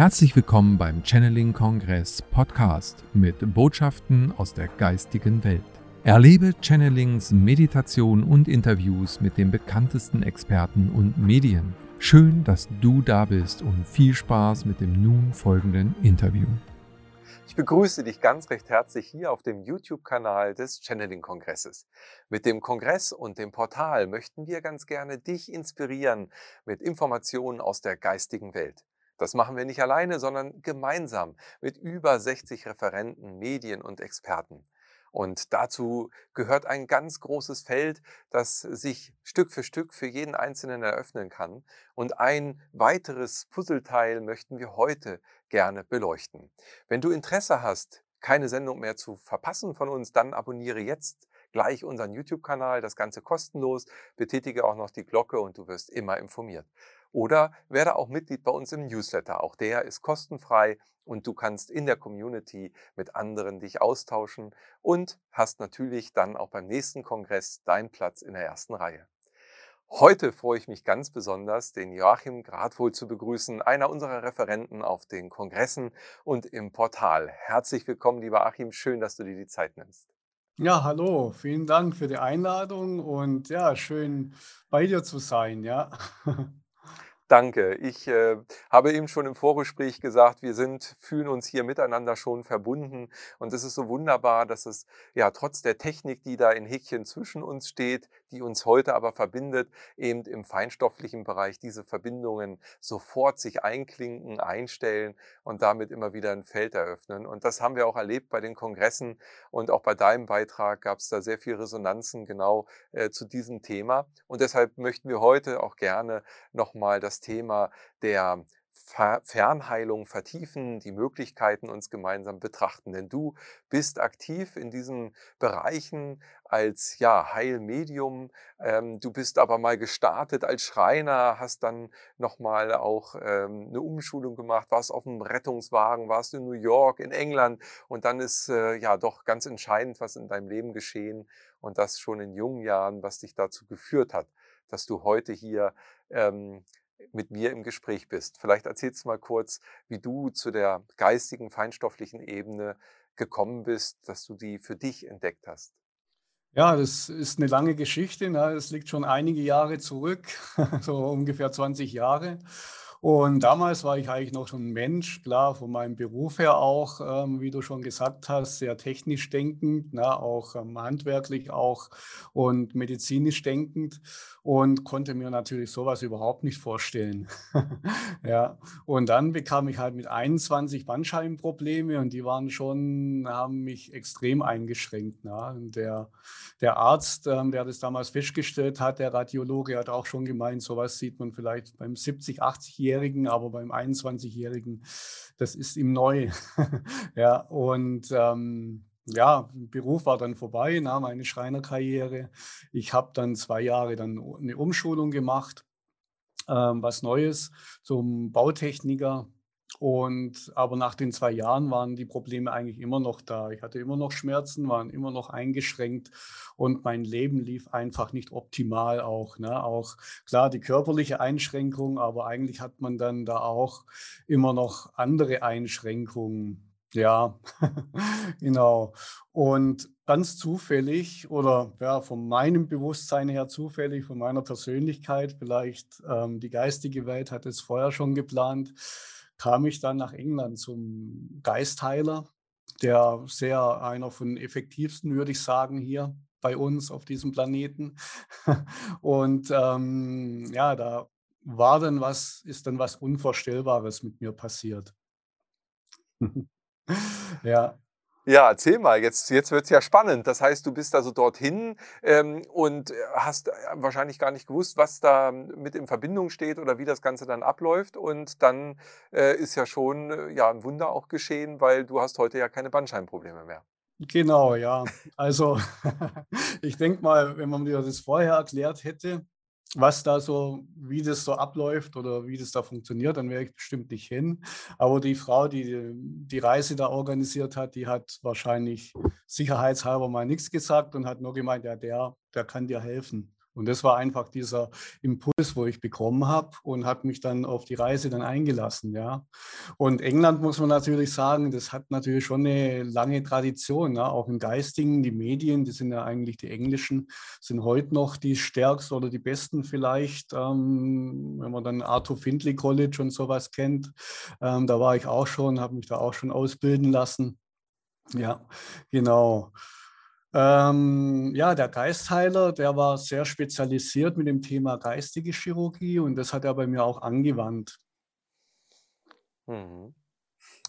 Herzlich willkommen beim Channeling Kongress Podcast mit Botschaften aus der geistigen Welt. Erlebe Channelings, Meditation und Interviews mit den bekanntesten Experten und Medien. Schön, dass du da bist und viel Spaß mit dem nun folgenden Interview. Ich begrüße dich ganz recht herzlich hier auf dem YouTube-Kanal des Channeling-Kongresses. Mit dem Kongress und dem Portal möchten wir ganz gerne dich inspirieren mit Informationen aus der geistigen Welt. Das machen wir nicht alleine, sondern gemeinsam mit über 60 Referenten, Medien und Experten. Und dazu gehört ein ganz großes Feld, das sich Stück für Stück für jeden Einzelnen eröffnen kann. Und ein weiteres Puzzleteil möchten wir heute gerne beleuchten. Wenn du Interesse hast, keine Sendung mehr zu verpassen von uns, dann abonniere jetzt gleich unseren YouTube-Kanal, das Ganze kostenlos, betätige auch noch die Glocke und du wirst immer informiert. Oder werde auch Mitglied bei uns im Newsletter. Auch der ist kostenfrei und du kannst in der Community mit anderen dich austauschen und hast natürlich dann auch beim nächsten Kongress deinen Platz in der ersten Reihe. Heute freue ich mich ganz besonders, den Joachim Gradwohl zu begrüßen, einer unserer Referenten auf den Kongressen und im Portal. Herzlich willkommen, lieber Achim. Schön, dass du dir die Zeit nimmst. Ja, hallo. Vielen Dank für die Einladung und ja, schön bei dir zu sein, ja. Danke. Ich äh, habe eben schon im Vorgespräch gesagt, wir sind, fühlen uns hier miteinander schon verbunden. Und es ist so wunderbar, dass es ja trotz der Technik, die da in Häkchen zwischen uns steht, die uns heute aber verbindet, eben im feinstofflichen Bereich diese Verbindungen sofort sich einklinken, einstellen und damit immer wieder ein Feld eröffnen. Und das haben wir auch erlebt bei den Kongressen und auch bei deinem Beitrag gab es da sehr viel Resonanzen genau äh, zu diesem Thema. Und deshalb möchten wir heute auch gerne nochmal das Thema der Fernheilung vertiefen, die Möglichkeiten uns gemeinsam betrachten. Denn du bist aktiv in diesen Bereichen als ja, Heilmedium. Ähm, du bist aber mal gestartet als Schreiner, hast dann nochmal auch ähm, eine Umschulung gemacht, warst auf dem Rettungswagen, warst in New York, in England und dann ist äh, ja doch ganz entscheidend, was in deinem Leben geschehen und das schon in jungen Jahren, was dich dazu geführt hat, dass du heute hier ähm, mit mir im Gespräch bist. Vielleicht erzählst du mal kurz, wie du zu der geistigen, feinstofflichen Ebene gekommen bist, dass du die für dich entdeckt hast. Ja, das ist eine lange Geschichte. Ne? Liegt schon einige Jahre zurück, so ungefähr 20 Jahre. Und damals war ich eigentlich noch so ein Mensch, klar, von meinem Beruf her auch, ähm, wie du schon gesagt hast, sehr technisch denkend, ne, auch ähm, handwerklich auch und medizinisch denkend und konnte mir natürlich sowas überhaupt nicht vorstellen. ja, und dann bekam ich halt mit 21 Bandscheibenprobleme und die waren schon, haben mich extrem eingeschränkt. Ne? Und der, der Arzt, ähm, der das damals festgestellt hat, der Radiologe, hat auch schon gemeint, sowas sieht man vielleicht beim 70, 80-Jährigen 20-Jährigen, aber beim 21-Jährigen, das ist ihm neu. ja, und ähm, ja, Beruf war dann vorbei, na, meine Schreinerkarriere. Ich habe dann zwei Jahre dann eine Umschulung gemacht, ähm, was Neues zum Bautechniker und aber nach den zwei Jahren waren die Probleme eigentlich immer noch da. Ich hatte immer noch Schmerzen, waren immer noch eingeschränkt und mein Leben lief einfach nicht optimal auch. Ne? Auch klar die körperliche Einschränkung, aber eigentlich hat man dann da auch immer noch andere Einschränkungen. Ja, genau. Und ganz zufällig oder ja, von meinem Bewusstsein her zufällig, von meiner Persönlichkeit, vielleicht ähm, die geistige Welt hat es vorher schon geplant kam ich dann nach England zum Geistheiler, der sehr einer von effektivsten, würde ich sagen, hier bei uns auf diesem Planeten. Und ähm, ja, da war dann was, ist dann was Unvorstellbares mit mir passiert. ja. Ja, erzähl mal, jetzt, jetzt wird es ja spannend. Das heißt, du bist also dorthin ähm, und hast äh, wahrscheinlich gar nicht gewusst, was da mit in Verbindung steht oder wie das Ganze dann abläuft. Und dann äh, ist ja schon äh, ja, ein Wunder auch geschehen, weil du hast heute ja keine Bandscheibenprobleme mehr. Genau, ja. Also ich denke mal, wenn man mir das vorher erklärt hätte, was da so, wie das so abläuft oder wie das da funktioniert, dann wäre ich bestimmt nicht hin. Aber die Frau, die die Reise da organisiert hat, die hat wahrscheinlich sicherheitshalber mal nichts gesagt und hat nur gemeint, ja, der, der kann dir helfen. Und das war einfach dieser Impuls, wo ich bekommen habe und hat mich dann auf die Reise dann eingelassen, ja. Und England muss man natürlich sagen, das hat natürlich schon eine lange Tradition, ne? auch im Geistigen. Die Medien, die sind ja eigentlich die englischen, sind heute noch die stärksten oder die besten vielleicht, ähm, wenn man dann Arthur Findlay College und sowas kennt. Ähm, da war ich auch schon, habe mich da auch schon ausbilden lassen. Ja, genau. Ähm, ja, der Geistheiler, der war sehr spezialisiert mit dem Thema geistige Chirurgie und das hat er bei mir auch angewandt. Mhm.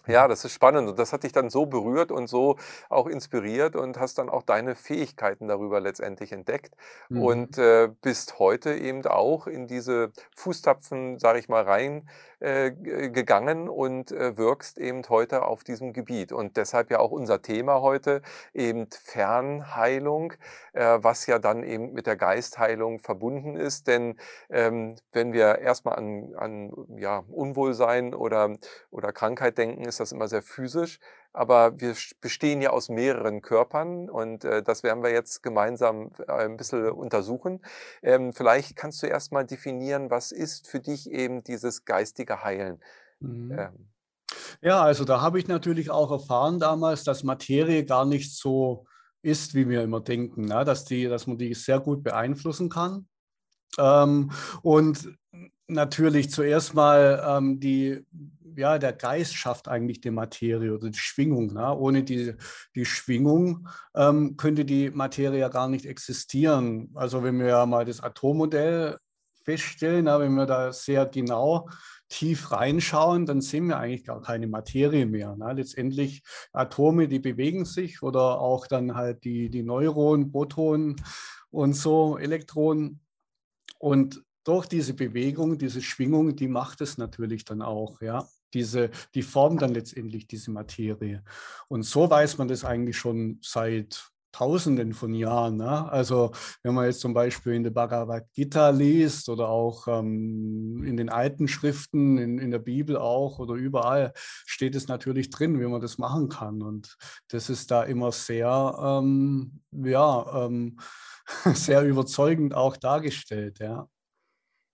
Ja, das ist spannend und das hat dich dann so berührt und so auch inspiriert und hast dann auch deine Fähigkeiten darüber letztendlich entdeckt Mhm. und äh, bist heute eben auch in diese Fußtapfen, sage ich mal, rein äh, gegangen und äh, wirkst eben heute auf diesem Gebiet. Und deshalb ja auch unser Thema heute eben Fernheilung, äh, was ja dann eben mit der Geistheilung verbunden ist. Denn ähm, wenn wir erstmal an, an ja, Unwohlsein oder, oder Krankheit denken, ist das immer sehr physisch aber wir bestehen ja aus mehreren Körpern und äh, das werden wir jetzt gemeinsam äh, ein bisschen untersuchen. Ähm, vielleicht kannst du erst mal definieren, was ist für dich eben dieses geistige Heilen? Mhm. Ähm. Ja, also da habe ich natürlich auch erfahren damals, dass Materie gar nicht so ist, wie wir immer denken, ne? dass, die, dass man die sehr gut beeinflussen kann. Ähm, und natürlich zuerst mal ähm, die ja, der Geist schafft eigentlich die Materie oder die Schwingung. Ne? Ohne die, die Schwingung ähm, könnte die Materie ja gar nicht existieren. Also wenn wir ja mal das Atommodell feststellen, ne? wenn wir da sehr genau tief reinschauen, dann sehen wir eigentlich gar keine Materie mehr. Ne? Letztendlich Atome, die bewegen sich oder auch dann halt die, die Neuronen, Protonen und so, Elektronen. Und durch diese Bewegung, diese Schwingung, die macht es natürlich dann auch, ja diese, die formt dann letztendlich diese Materie. Und so weiß man das eigentlich schon seit Tausenden von Jahren. Ne? Also wenn man jetzt zum Beispiel in der Bhagavad Gita liest oder auch ähm, in den alten Schriften, in, in der Bibel auch oder überall, steht es natürlich drin, wie man das machen kann. Und das ist da immer sehr, ähm, ja, ähm, sehr überzeugend auch dargestellt. Ja.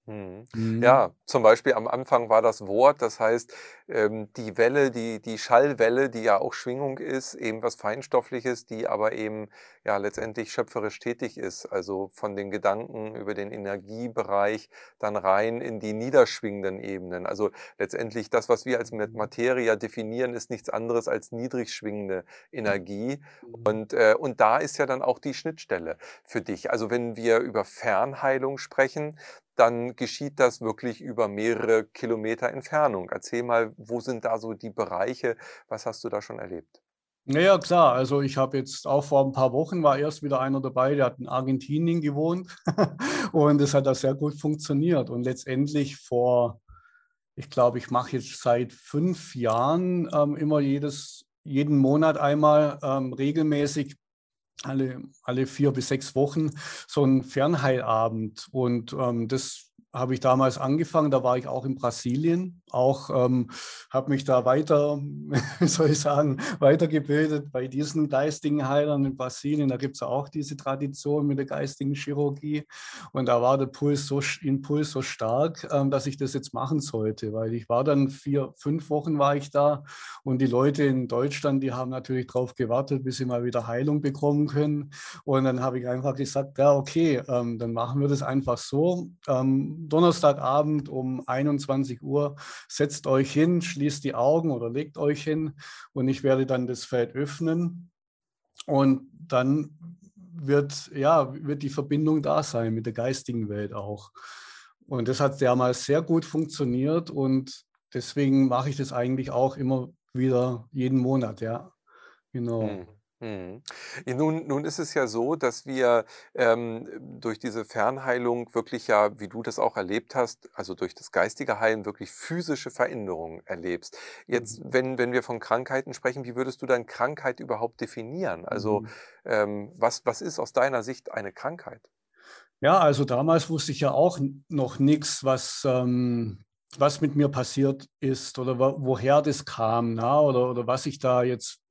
Mhm. Mhm. Ja, zum Beispiel am Anfang war das Wort, das heißt, ähm, die Welle, die, die Schallwelle, die ja auch Schwingung ist, eben was Feinstoffliches, die aber eben ja letztendlich schöpferisch tätig ist. Also von den Gedanken über den Energiebereich dann rein in die niederschwingenden Ebenen. Also letztendlich das, was wir als Materie definieren, ist nichts anderes als niedrig schwingende Energie. Mhm. Und, äh, und da ist ja dann auch die Schnittstelle für dich. Also wenn wir über Fernheilung sprechen, dann geschieht das wirklich über mehrere Kilometer Entfernung. Erzähl mal, wo sind da so die Bereiche? Was hast du da schon erlebt? Naja, klar. Also ich habe jetzt auch vor ein paar Wochen war erst wieder einer dabei, der hat in Argentinien gewohnt und es hat da sehr gut funktioniert. Und letztendlich vor, ich glaube, ich mache jetzt seit fünf Jahren ähm, immer jedes, jeden Monat einmal ähm, regelmäßig alle, alle vier bis sechs Wochen so ein Fernheilabend. Und ähm, das habe ich damals angefangen, da war ich auch in Brasilien, auch ähm, habe mich da weiter, soll ich sagen, weitergebildet bei diesen geistigen Heilern in Brasilien. Da gibt es auch diese Tradition mit der geistigen Chirurgie. Und da war der Puls so, Impuls so stark, ähm, dass ich das jetzt machen sollte, weil ich war dann vier, fünf Wochen war ich da und die Leute in Deutschland, die haben natürlich darauf gewartet, bis sie mal wieder Heilung bekommen können. Und dann habe ich einfach gesagt, ja, okay, ähm, dann machen wir das einfach so ähm, Donnerstagabend um 21 Uhr setzt euch hin, schließt die Augen oder legt euch hin und ich werde dann das Feld öffnen und dann wird, ja, wird die Verbindung da sein mit der geistigen Welt auch. Und das hat damals sehr gut funktioniert und deswegen mache ich das eigentlich auch immer wieder jeden Monat, ja. Genau. Mhm. Mhm. Nun, nun ist es ja so, dass wir ähm, durch diese Fernheilung wirklich ja, wie du das auch erlebt hast, also durch das geistige Heilen wirklich physische Veränderungen erlebst. Jetzt, Mhm. wenn, wenn wir von Krankheiten sprechen, wie würdest du dann Krankheit überhaupt definieren? Also Mhm. ähm, was, was ist aus deiner Sicht eine Krankheit? Ja, also damals wusste ich ja auch noch nichts, was, ähm, was mit mir passiert ist oder woher das kam, na, oder, oder was ich da jetzt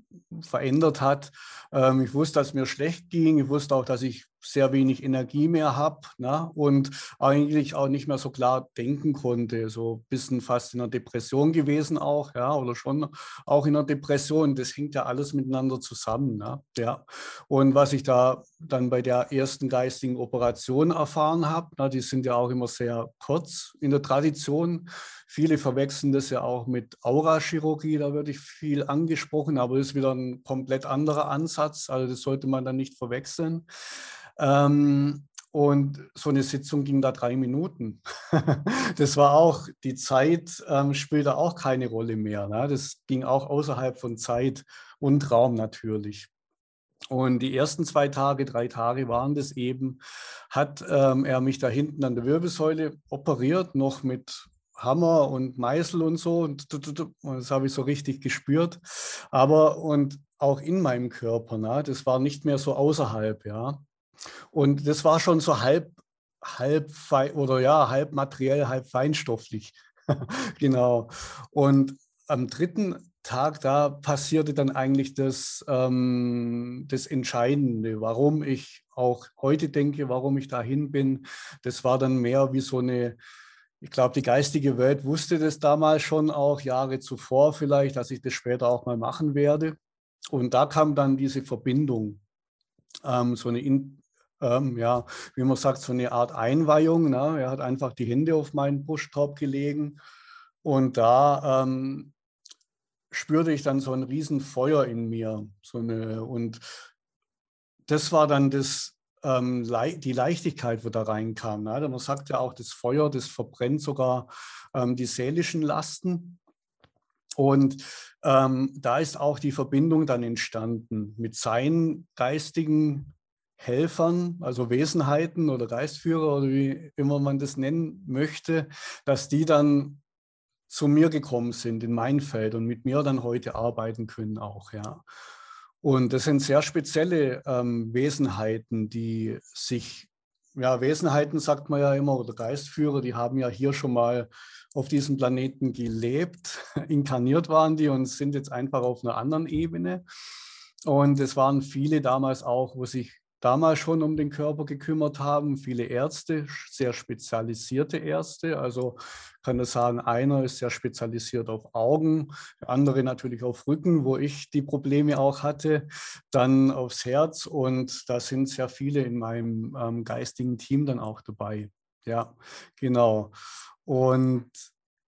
verändert hat. Ähm, ich wusste, dass mir schlecht ging. Ich wusste auch, dass ich sehr wenig Energie mehr habe ne? und eigentlich auch nicht mehr so klar denken konnte. So ein bisschen fast in einer Depression gewesen auch, ja, oder schon auch in einer Depression. Das hängt ja alles miteinander zusammen. Ne? Ja. Und was ich da dann bei der ersten geistigen Operation erfahren habe, ne, die sind ja auch immer sehr kurz in der Tradition. Viele verwechseln das ja auch mit Aurachirurgie, da wird ich viel angesprochen, aber das ist wieder ein komplett anderer Ansatz. Also das sollte man dann nicht verwechseln. Ähm, und so eine Sitzung ging da drei Minuten. das war auch, die Zeit ähm, spielte auch keine Rolle mehr. Ne? Das ging auch außerhalb von Zeit und Raum natürlich. Und die ersten zwei Tage, drei Tage waren das eben, hat ähm, er mich da hinten an der Wirbelsäule operiert, noch mit Hammer und Meißel und so. Und das habe ich so richtig gespürt. Aber und auch in meinem Körper, ne? das war nicht mehr so außerhalb, ja. Und das war schon so halb, halb oder ja, halb materiell, halb feinstofflich. genau. Und am dritten Tag, da passierte dann eigentlich das, ähm, das Entscheidende, warum ich auch heute denke, warum ich dahin bin. Das war dann mehr wie so eine, ich glaube, die geistige Welt wusste das damals schon auch, Jahre zuvor vielleicht, dass ich das später auch mal machen werde. Und da kam dann diese Verbindung, ähm, so eine in, ähm, ja, wie man sagt, so eine Art Einweihung. Ne? Er hat einfach die Hände auf meinen Brustkorb gelegen und da ähm, spürte ich dann so ein Riesenfeuer in mir. So eine, und das war dann das, ähm, die Leichtigkeit, wo da reinkam. Ne? Man sagt ja auch, das Feuer, das verbrennt sogar ähm, die seelischen Lasten. Und ähm, da ist auch die Verbindung dann entstanden mit seinen geistigen Helfern, also Wesenheiten oder Geistführer oder wie immer man das nennen möchte, dass die dann zu mir gekommen sind in mein Feld und mit mir dann heute arbeiten können auch, ja. Und das sind sehr spezielle ähm, Wesenheiten, die sich, ja, Wesenheiten sagt man ja immer, oder Geistführer, die haben ja hier schon mal auf diesem Planeten gelebt, inkarniert waren die und sind jetzt einfach auf einer anderen Ebene. Und es waren viele damals auch, wo sich damals schon um den Körper gekümmert haben. Viele Ärzte, sehr spezialisierte Ärzte. Also kann das sagen, einer ist sehr spezialisiert auf Augen, der andere natürlich auf Rücken, wo ich die Probleme auch hatte, dann aufs Herz und da sind sehr viele in meinem ähm, geistigen Team dann auch dabei. Ja, genau. Und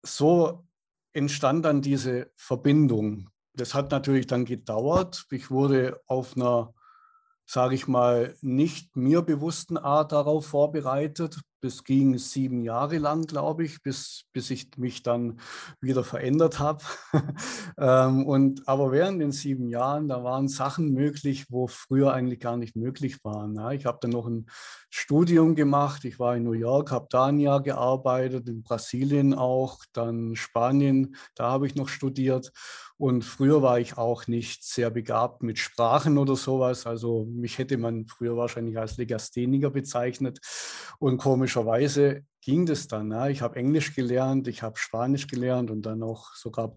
so entstand dann diese Verbindung. Das hat natürlich dann gedauert. Ich wurde auf einer sage ich mal, nicht mir bewussten Art darauf vorbereitet. Das ging sieben Jahre lang, glaube ich, bis, bis ich mich dann wieder verändert habe. Ähm, und, aber während den sieben Jahren, da waren Sachen möglich, wo früher eigentlich gar nicht möglich waren. Ich habe dann noch ein Studium gemacht. Ich war in New York, habe da ein Jahr gearbeitet, in Brasilien auch, dann Spanien, da habe ich noch studiert. Und früher war ich auch nicht sehr begabt mit Sprachen oder sowas. Also mich hätte man früher wahrscheinlich als Legastheniker bezeichnet. Und komischerweise ging das dann. Ja. Ich habe Englisch gelernt, ich habe Spanisch gelernt und dann auch sogar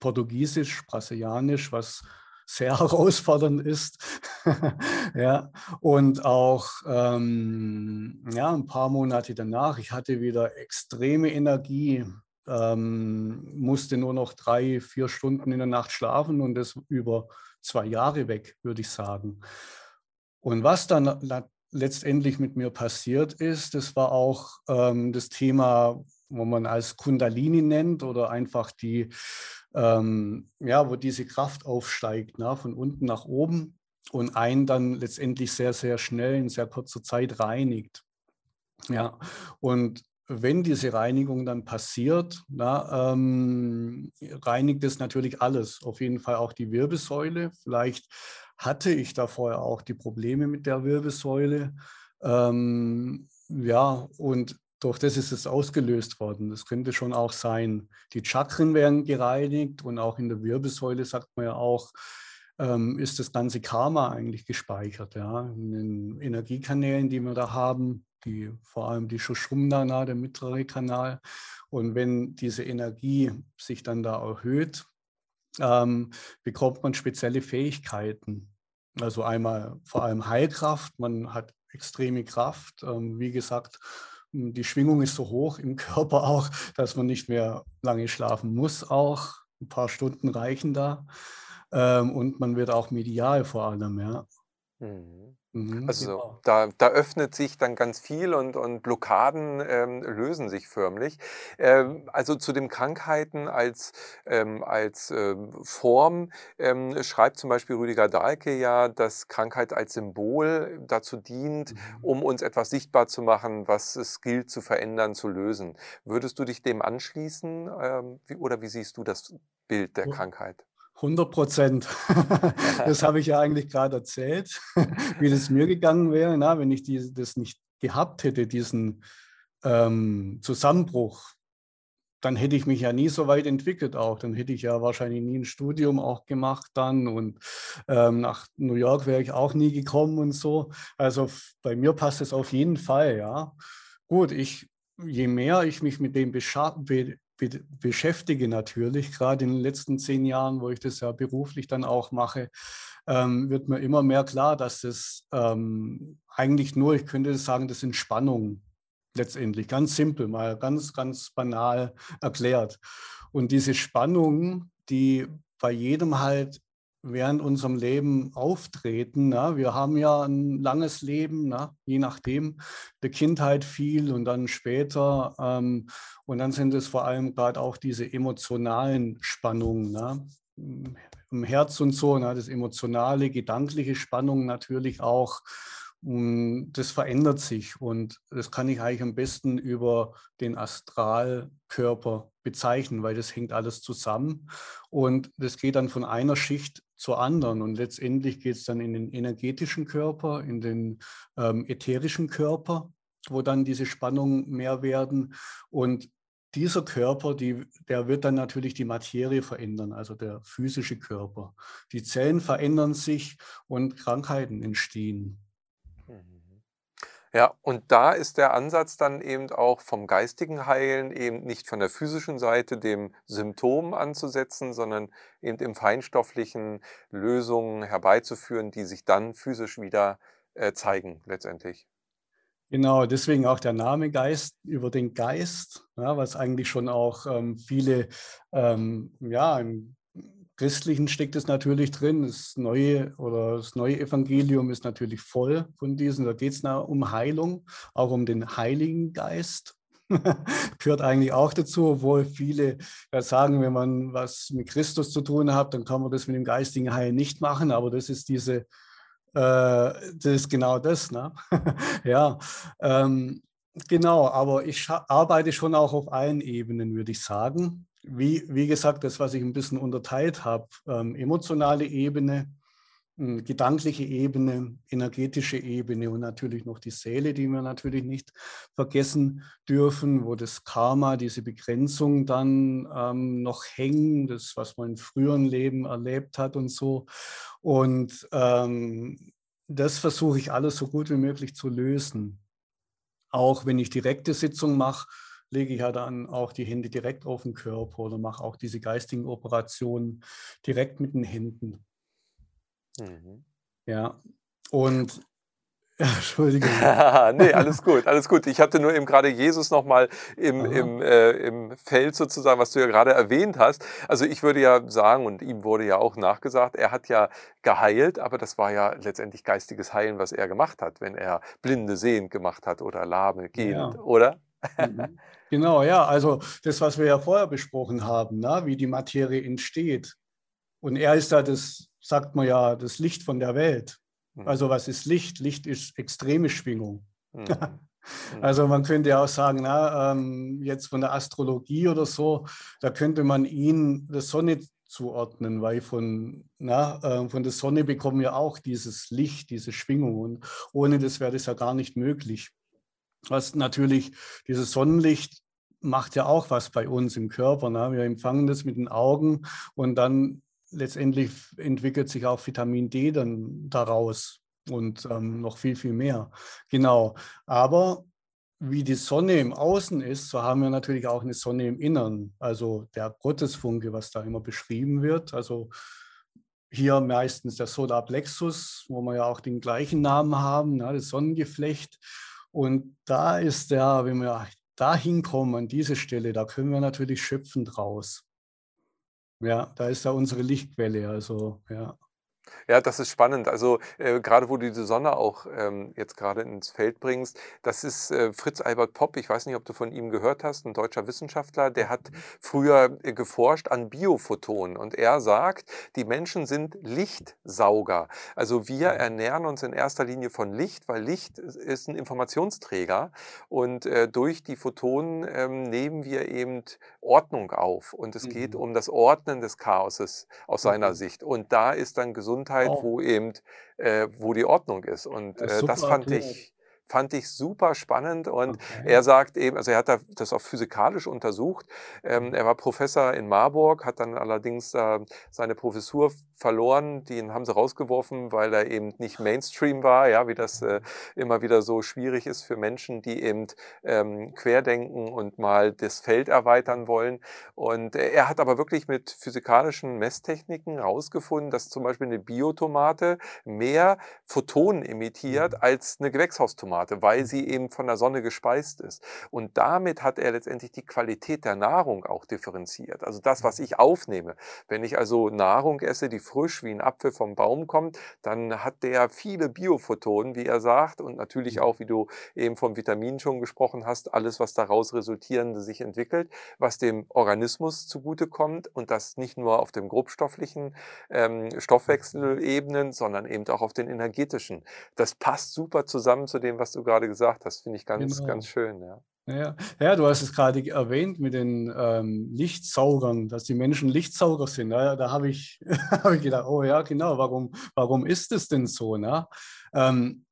Portugiesisch, Brasilianisch, was sehr herausfordernd ist. ja, und auch ähm, ja, ein paar Monate danach, ich hatte wieder extreme Energie, ähm, musste nur noch drei, vier Stunden in der Nacht schlafen und das über zwei Jahre weg, würde ich sagen. Und was dann letztendlich mit mir passiert ist, das war auch ähm, das Thema, wo man als Kundalini nennt oder einfach die, ähm, ja, wo diese Kraft aufsteigt, ne, von unten nach oben und einen dann letztendlich sehr, sehr schnell in sehr kurzer Zeit reinigt. Ja, und wenn diese Reinigung dann passiert, na, ähm, reinigt es natürlich alles, auf jeden Fall auch die Wirbelsäule. Vielleicht hatte ich da vorher auch die Probleme mit der Wirbelsäule. Ähm, ja, und durch das ist es ausgelöst worden. Das könnte schon auch sein. Die Chakren werden gereinigt und auch in der Wirbelsäule sagt man ja auch, ähm, ist das ganze Karma eigentlich gespeichert. Ja? In den Energiekanälen, die wir da haben, die, vor allem die Shushumna, der mittlere Kanal. Und wenn diese Energie sich dann da erhöht, ähm, bekommt man spezielle Fähigkeiten. Also einmal vor allem Heilkraft, man hat extreme Kraft. Ähm, wie gesagt, die Schwingung ist so hoch im Körper auch, dass man nicht mehr lange schlafen muss auch. Ein paar Stunden reichen da. Ähm, und man wird auch medial vor allem, ja. Mhm. Mhm, Also genau. da, da öffnet sich dann ganz viel und, und Blockaden ähm, lösen sich förmlich. Ähm, also zu den Krankheiten als, ähm, als ähm, Form ähm, schreibt zum Beispiel Rüdiger Dahlke ja, dass Krankheit als Symbol dazu dient, Mhm. um uns etwas sichtbar zu machen, was es gilt zu verändern, zu lösen. Würdest du dich dem anschließen ähm, wie, oder wie siehst du das Bild der Krankheit? 100 Prozent. Das habe ich ja eigentlich gerade erzählt, wie das mir gegangen wäre, na, wenn ich die, das nicht gehabt hätte, diesen ähm, Zusammenbruch. Dann hätte ich mich ja nie so weit entwickelt auch. Dann hätte ich ja wahrscheinlich nie ein Studium auch gemacht dann und ähm, nach New York wäre ich auch nie gekommen und so. Also bei mir passt es auf jeden Fall, ja. Gut, ich, je mehr ich mich mit dem be beschäftige natürlich, gerade in den letzten zehn Jahren, wo ich das ja beruflich dann auch mache, ähm, wird mir immer mehr klar, dass das ähm, eigentlich nur, ich könnte sagen, das sind Spannungen letztendlich, ganz simpel, mal ganz, ganz banal erklärt. Und diese Spannungen, die bei jedem halt während unserem Leben auftreten. Na? Wir haben ja ein langes Leben, na? je nachdem, der Kindheit viel und dann später. Ähm, und dann sind es vor allem gerade auch diese emotionalen Spannungen na? im Herz und so, das emotionale, gedankliche Spannung natürlich auch. Das verändert sich und das kann ich eigentlich am besten über den Astralkörper bezeichnen, weil das hängt alles zusammen und das geht dann von einer Schicht zur anderen. Und letztendlich geht es dann in den energetischen Körper, in den ähm, ätherischen Körper, wo dann diese Spannungen mehr werden. Und dieser Körper, die, der wird dann natürlich die Materie verändern, also der physische Körper. Die Zellen verändern sich und Krankheiten entstehen. Ja, und da ist der Ansatz dann eben auch vom geistigen Heilen eben nicht von der physischen Seite dem Symptom anzusetzen, sondern eben im feinstofflichen Lösungen herbeizuführen, die sich dann physisch wieder äh, zeigen letztendlich. Genau, deswegen auch der Name Geist über den Geist, ja, was eigentlich schon auch ähm, viele ähm, ja, im Christlichen steckt es natürlich drin. Das neue oder das neue Evangelium ist natürlich voll von diesen. Da geht es um Heilung, auch um den Heiligen Geist. Gehört eigentlich auch dazu, obwohl viele ja sagen, wenn man was mit Christus zu tun hat, dann kann man das mit dem geistigen Heil nicht machen. Aber das ist diese, äh, das ist genau das. Ne? ja, ähm, genau. Aber ich arbeite schon auch auf allen Ebenen, würde ich sagen wie, wie gesagt, das, was ich ein bisschen unterteilt habe, ähm, emotionale Ebene, äh, gedankliche Ebene, energetische Ebene und natürlich noch die Seele, die wir natürlich nicht vergessen dürfen, wo das Karma, diese Begrenzung dann ähm, noch hängen, das, was man in früheren Leben erlebt hat und so. Und ähm, das versuche ich alles so gut wie möglich zu lösen. Auch wenn ich direkte Sitzung mache, lege ich ja dann auch die Hände direkt auf den Körper oder mache auch diese geistigen Operationen direkt mit den Händen. Mhm. Ja, und Entschuldigung. nee, alles gut, alles gut. Ich hatte nur eben gerade Jesus nochmal im, im, äh, im Feld sozusagen, was du ja gerade erwähnt hast. Also ich würde ja sagen, und ihm wurde ja auch nachgesagt, er hat ja geheilt, aber das war ja letztendlich geistiges Heilen, was er gemacht hat, wenn er Blinde sehend gemacht hat oder Lahme gehend, ja. oder? Mhm. Genau, ja, also das, was wir ja vorher besprochen haben, na, ne, wie die Materie entsteht. Und er ist da das, sagt man ja, das Licht von der Welt. Mhm. Also was ist Licht? Licht ist extreme Schwingung. Mhm. Also man könnte ja auch sagen, na, ähm, jetzt von der Astrologie oder so, da könnte man ihn der Sonne zuordnen, weil von, na, äh, von der Sonne bekommen wir auch dieses Licht, diese Schwingung. Und ohne das wäre das ja gar nicht möglich was natürlich dieses Sonnenlicht macht ja auch was bei uns im Körper. Ne? Wir empfangen das mit den Augen und dann letztendlich entwickelt sich auch Vitamin D dann daraus und ähm, noch viel, viel mehr. Genau. Aber wie die Sonne im Außen ist, so haben wir natürlich auch eine Sonne im Innern. Also der Gottesfunke, was da immer beschrieben wird. Also hier meistens der Solarplexus, wo wir ja auch den gleichen Namen haben, ne, das Sonnengeflecht. Und da ist der, wenn wir da hinkommen, an diese Stelle, da können wir natürlich schöpfen draus. Ja, da ist ja unsere Lichtquelle. Also, ja. Ja, das ist spannend. Also äh, gerade wo du die Sonne auch ähm, jetzt gerade ins Feld bringst, das ist äh, Fritz Albert Popp. Ich weiß nicht, ob du von ihm gehört hast, ein deutscher Wissenschaftler, der hat mhm. früher äh, geforscht an Biophotonen und er sagt, die Menschen sind Lichtsauger. Also wir ernähren uns in erster Linie von Licht, weil Licht ist ein Informationsträger und äh, durch die Photonen ähm, nehmen wir eben Ordnung auf und es mhm. geht um das Ordnen des Chaoses aus seiner mhm. Sicht und da ist dann gesund Gesundheit, oh. wo eben, äh, wo die Ordnung ist. Und äh, das fand ich fand ich super spannend und okay. er sagt eben, also er hat das auch physikalisch untersucht. Ähm, er war Professor in Marburg, hat dann allerdings äh, seine Professur verloren. Den haben sie rausgeworfen, weil er eben nicht Mainstream war, ja, wie das äh, immer wieder so schwierig ist für Menschen, die eben ähm, querdenken und mal das Feld erweitern wollen. Und er hat aber wirklich mit physikalischen Messtechniken herausgefunden, dass zum Beispiel eine Biotomate mehr Photonen emittiert mhm. als eine Gewächshaustomate. Tomate, weil mhm. sie eben von der Sonne gespeist ist. Und damit hat er letztendlich die Qualität der Nahrung auch differenziert. Also das, was mhm. ich aufnehme. Wenn ich also Nahrung esse, die frisch wie ein Apfel vom Baum kommt, dann hat der viele Biophotonen, wie er sagt, und natürlich mhm. auch, wie du eben vom Vitamin schon gesprochen hast, alles, was daraus resultierende sich entwickelt, was dem Organismus zugutekommt und das nicht nur auf dem grobstofflichen ähm, Stoffwechselebenen, sondern eben auch auf den energetischen. Das passt super zusammen zu dem, was was du gerade gesagt hast. Finde ich ganz, genau. ganz schön, ja. Ja, ja, du hast es gerade erwähnt mit den ähm, Lichtsaugern, dass die Menschen Lichtsauger sind. Ja, da habe ich, hab ich gedacht, oh ja, genau, warum, warum ist es denn so? Ne? Ähm,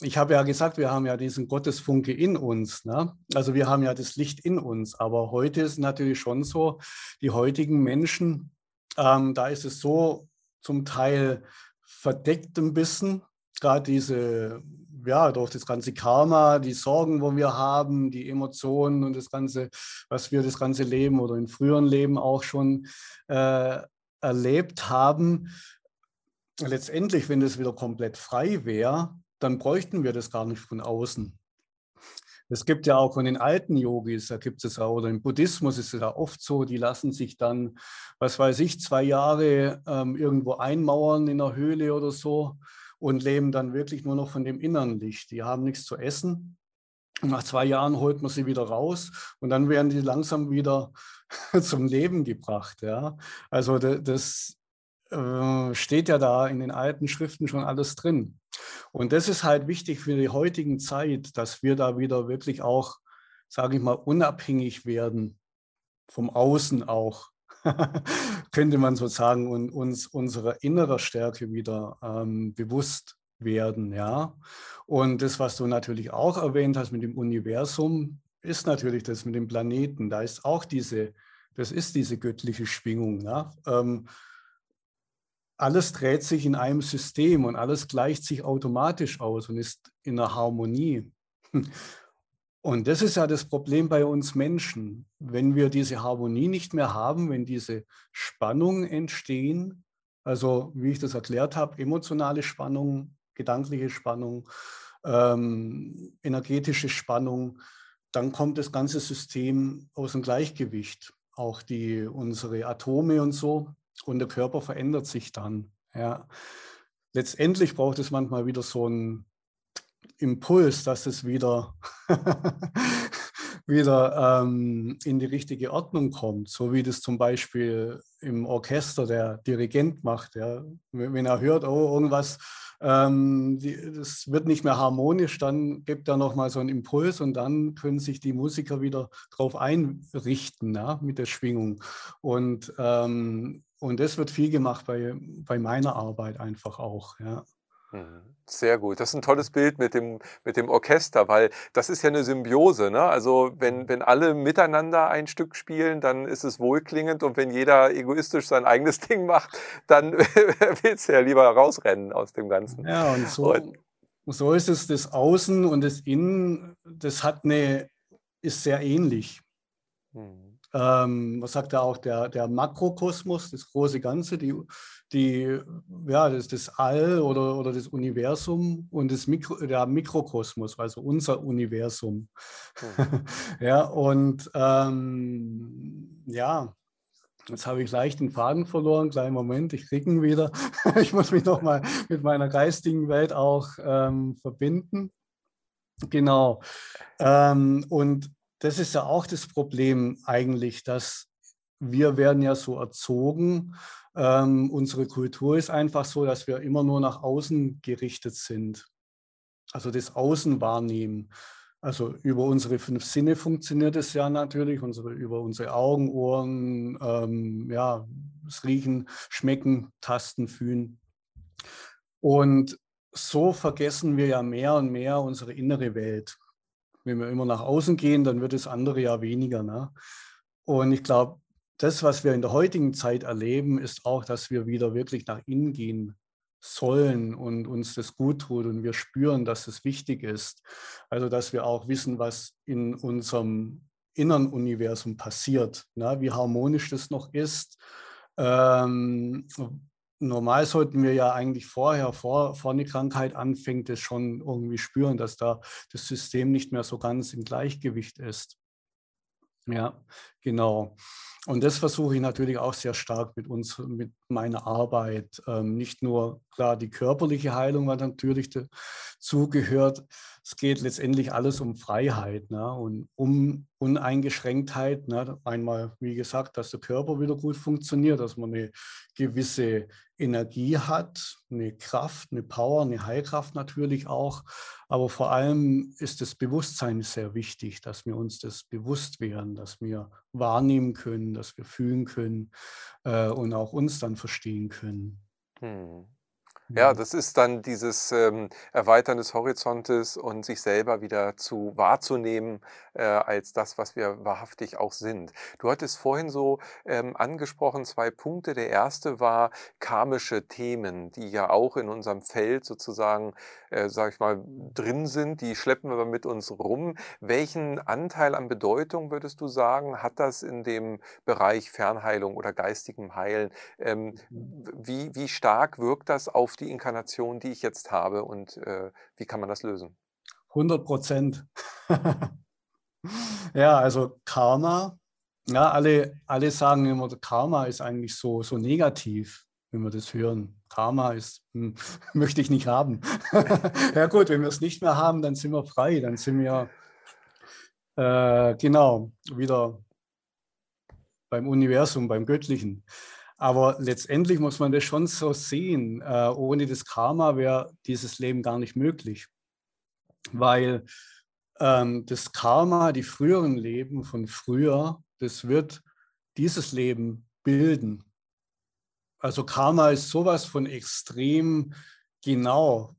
ich habe ja gesagt, wir haben ja diesen Gottesfunke in uns. Ne? Also wir haben ja das Licht in uns. Aber heute ist natürlich schon so, die heutigen Menschen, ähm, da ist es so zum Teil verdeckt ein bisschen, gerade diese ja, durch das ganze Karma, die Sorgen, wo wir haben, die Emotionen und das Ganze, was wir das ganze Leben oder im früheren Leben auch schon äh, erlebt haben. Letztendlich, wenn das wieder komplett frei wäre, dann bräuchten wir das gar nicht von außen. Es gibt ja auch von den alten Yogis, da gibt es auch, oder im Buddhismus ist es ja oft so, die lassen sich dann, was weiß ich, zwei Jahre ähm, irgendwo einmauern in einer Höhle oder so und leben dann wirklich nur noch von dem inneren Licht. Die haben nichts zu essen. Nach zwei Jahren holt man sie wieder raus und dann werden die langsam wieder zum Leben gebracht. Ja? Also das, äh, steht ja da in den alten Schriften schon alles drin. Und das ist halt wichtig für die heutigen Zeit, dass wir da wieder wirklich auch, sage ich mal, unabhängig werden vom Außen auch. könnte man so sagen, und uns unserer innerer Stärke wieder ähm, bewusst werden. Ja? Und das, was du natürlich auch erwähnt hast mit dem Universum, ist natürlich das mit dem Planeten. Da ist auch diese, das ist diese göttliche Schwingung. Ja? Ähm, alles dreht sich in einem System und alles gleicht sich automatisch aus und ist in einer Harmonie. Und das ist ja das Problem bei uns Menschen. Wenn wir diese Harmonie nicht mehr haben, wenn diese Spannungen entstehen, also wie ich das erklärt habe, emotionale Spannung, gedankliche Spannung, ähm, energetische Spannung, dann kommt das ganze System aus dem Gleichgewicht. Auch die, unsere Atome und so. Und der Körper verändert sich dann. Ja. Letztendlich braucht es manchmal wieder so ein Impuls, dass es wieder, wieder ähm, in die richtige Ordnung kommt, so wie das zum Beispiel im Orchester der Dirigent macht. Ja. Wenn er hört, oh, irgendwas, ähm, die, das wird nicht mehr harmonisch, dann gibt er nochmal so einen Impuls und dann können sich die Musiker wieder darauf einrichten ja, mit der Schwingung. Und, ähm, und das wird viel gemacht bei, bei meiner Arbeit einfach auch. Ja. Mhm. Sehr gut. Das ist ein tolles Bild mit dem, mit dem Orchester, weil das ist ja eine Symbiose. Ne? Also wenn, mhm. wenn alle miteinander ein Stück spielen, dann ist es wohlklingend und wenn jeder egoistisch sein eigenes Ding macht, dann willst du ja lieber rausrennen aus dem Ganzen. Ja, und so, und, so ist es das Außen und das Innen, das hat eine, ist sehr ähnlich. Mhm. ähm, was sagt er auch, der, der Makrokosmos, das große Ganze, die, die, ja, das, das All oder, oder das Universum und das Mikro, der Mikrokosmos, also unser Universum. Mhm. ja, und ähm, ja, Jetzt habe ich leicht den Faden verloren. Kleinen Moment, ich kriege ihn wieder. ich muss mich nochmal mit meiner geistigen Welt auch ähm, verbinden. Genau. Ähm, und das ist ja auch das Problem eigentlich, dass wir werden ja so erzogen. Ähm, unsere Kultur ist einfach so, dass wir immer nur nach außen gerichtet sind. Also das Außen wahrnehmen. Also über unsere fünf Sinne funktioniert es ja natürlich, unsere, über unsere Augen, Ohren, ähm, ja, das Riechen, Schmecken, Tasten, Fühlen. Und so vergessen wir ja mehr und mehr unsere innere Welt. Wenn wir immer nach außen gehen, dann wird das andere ja weniger. Ne? Und ich glaube, das, was wir in der heutigen Zeit erleben, ist auch, dass wir wieder wirklich nach innen gehen sollen und uns das gut tut und wir spüren, dass es wichtig ist. Also, dass wir auch wissen, was in unserem inneren Universum passiert, ne? wie harmonisch das noch ist. Ähm, normal sollten wir ja eigentlich vorher, vor, vor eine Krankheit anfängt, das schon irgendwie spüren, dass da das System nicht mehr so ganz im Gleichgewicht ist. Ja, genau. Und das versuche ich natürlich auch sehr stark mit uns, mit meiner Arbeit. Ähm, nicht nur klar die körperliche Heilung, was natürlich dazugehört. Es geht letztendlich alles um Freiheit ne? und um Uneingeschränktheit. Ne? Einmal, wie gesagt, dass der Körper wieder gut funktioniert, dass man eine gewisse Energie hat, eine Kraft, eine Power, eine Heilkraft natürlich auch. Aber vor allem ist das Bewusstsein sehr wichtig, dass wir uns das bewusst werden, dass wir wahrnehmen können, dass wir fühlen können äh, und auch uns dann verstehen können. Hm. Ja, das ist dann dieses ähm, Erweitern des Horizontes und sich selber wieder zu wahrzunehmen äh, als das, was wir wahrhaftig auch sind. Du hattest vorhin so ähm, angesprochen zwei Punkte. Der erste war karmische Themen, die ja auch in unserem Feld sozusagen, äh, sag ich mal, drin sind. Die schleppen wir mit uns rum. Welchen Anteil an Bedeutung würdest du sagen, hat das in dem Bereich Fernheilung oder geistigem Heilen? Ähm, mhm. wie, wie stark wirkt das auf die die Inkarnation, die ich jetzt habe und äh, wie kann man das lösen? 100 Prozent. ja, also Karma, ja, alle, alle sagen immer, Karma ist eigentlich so, so negativ, wenn wir das hören. Karma ist, hm, möchte ich nicht haben. ja gut, wenn wir es nicht mehr haben, dann sind wir frei, dann sind wir äh, genau wieder beim Universum, beim Göttlichen. Aber letztendlich muss man das schon so sehen. Äh, ohne das Karma wäre dieses Leben gar nicht möglich. Weil ähm, das Karma, die früheren Leben von früher, das wird dieses Leben bilden. Also Karma ist sowas von extrem genau.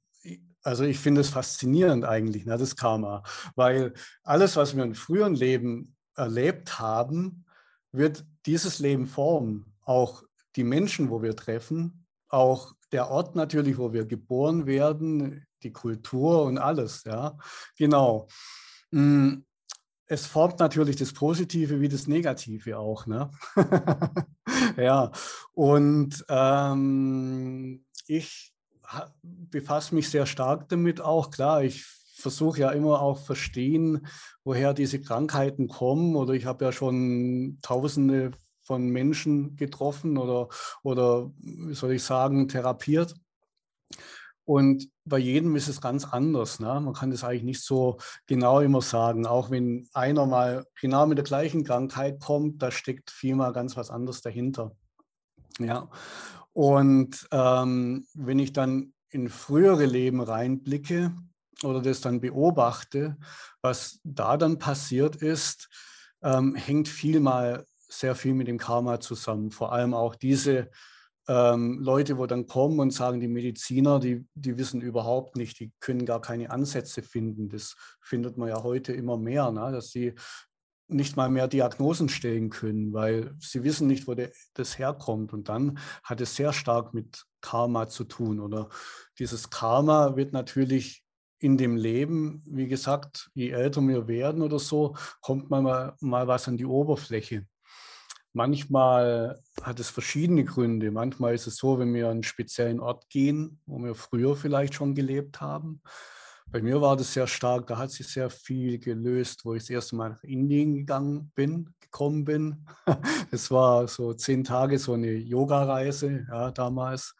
Also ich finde es faszinierend eigentlich, ne, das Karma, weil alles, was wir in früheren Leben erlebt haben, wird dieses Leben formen. Auch die Menschen, wo wir treffen, auch der Ort natürlich, wo wir geboren werden, die Kultur und alles. Ja, genau. Mm, es formt natürlich das Positive wie das Negative auch. Ne? ja, und ähm, ich befasse mich sehr stark damit auch. Klar, ich versuche ja immer auch verstehen, woher diese Krankheiten kommen. Oder ich habe ja schon tausende von Menschen getroffen oder, oder wie soll ich sagen, therapiert. Und bei jedem ist es ganz anders. Ne? Man kann das eigentlich nicht so genau immer sagen. Auch wenn einer mal genau mit der gleichen Krankheit kommt, da steckt vielmal ganz was anderes dahinter. Ja. Und ähm, wenn ich dann in frühere Leben reinblicke oder das dann beobachte, was da dann passiert ist, ähm, hängt viel mal sehr viel mit dem Karma zusammen. Vor allem auch diese ähm, Leute, wo dann kommen und sagen, die Mediziner, die, die wissen überhaupt nicht, die können gar keine Ansätze finden. Das findet man ja heute immer mehr, ne? dass sie nicht mal mehr Diagnosen stellen können, weil sie wissen nicht, wo der, das herkommt. Und dann hat es sehr stark mit Karma zu tun. Oder dieses Karma wird natürlich in dem Leben, wie gesagt, je älter wir werden oder so, kommt mal, mal was an die Oberfläche. Manchmal hat es verschiedene Gründe. Manchmal ist es so, wenn wir an einen speziellen Ort gehen, wo wir früher vielleicht schon gelebt haben. Bei mir war das sehr stark, da hat sich sehr viel gelöst, wo ich das erste Mal nach Indien gegangen bin, gekommen bin. Es war so zehn Tage, so eine Yoga-Reise, ja, damals.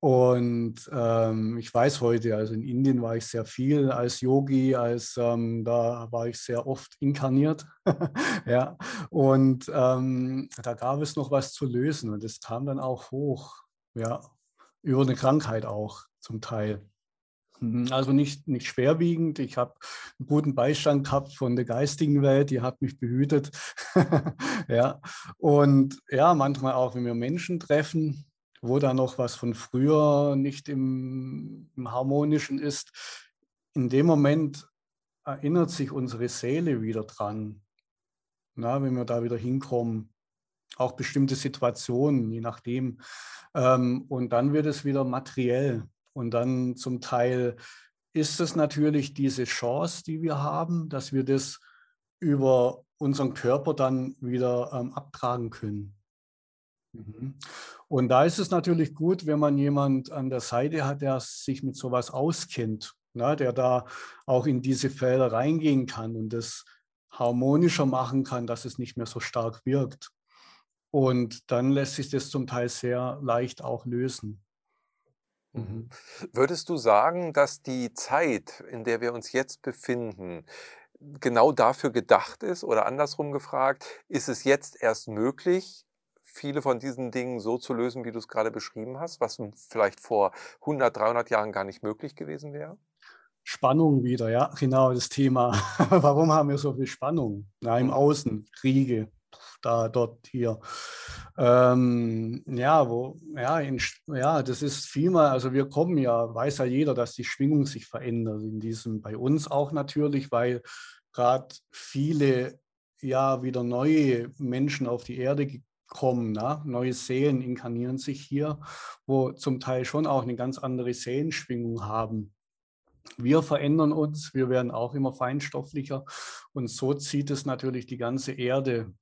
Und ähm, ich weiß heute, also in Indien war ich sehr viel als Yogi, als ähm, da war ich sehr oft inkarniert. ja. Und ähm, da gab es noch was zu lösen und es kam dann auch hoch, ja, über eine Krankheit auch zum Teil. Mhm, also nicht, nicht schwerwiegend. Ich habe einen guten Beistand gehabt von der geistigen Welt, die hat mich behütet. ja. Und ja, manchmal auch, wenn wir Menschen treffen, wo da noch was von früher nicht im, im Harmonischen ist, in dem Moment erinnert sich unsere Seele wieder dran, na, wenn wir da wieder hinkommen. Auch bestimmte Situationen, je nachdem. Ähm, und dann wird es wieder materiell. Und dann zum Teil ist es natürlich diese Chance, die wir haben, dass wir das über unseren Körper dann wieder ähm, abtragen können. Mhm. Und da ist es natürlich gut, wenn man jemand an der Seite hat, der sich mit sowas auskennt, ne, der da auch in diese Felder reingehen kann und das harmonischer machen kann, dass es nicht mehr so stark wirkt. Und dann lässt sich das zum Teil sehr leicht auch lösen. Mhm. Würdest du sagen, dass die Zeit, in der wir uns jetzt befinden, genau dafür gedacht ist? Oder andersrum gefragt, ist es jetzt erst möglich, viele von diesen Dingen so zu lösen, wie du es gerade beschrieben hast, was vielleicht vor 100, 300 Jahren gar nicht möglich gewesen wäre? Spannung wieder, ja, genau das Thema. Warum haben wir so viel Spannung? Na, im mhm. Außen, Kriege, da, dort, hier. Ähm, ja, wo, ja, in, ja, das ist vielmal, also wir kommen ja, weiß ja jeder, dass die Schwingung sich verändert in diesem, bei uns auch natürlich, weil gerade viele ja wieder neue Menschen auf die Erde kommen. Ne? Neue Seelen inkarnieren sich hier, wo zum Teil schon auch eine ganz andere Seelenschwingung haben. Wir verändern uns, wir werden auch immer feinstofflicher und so zieht es natürlich die ganze Erde,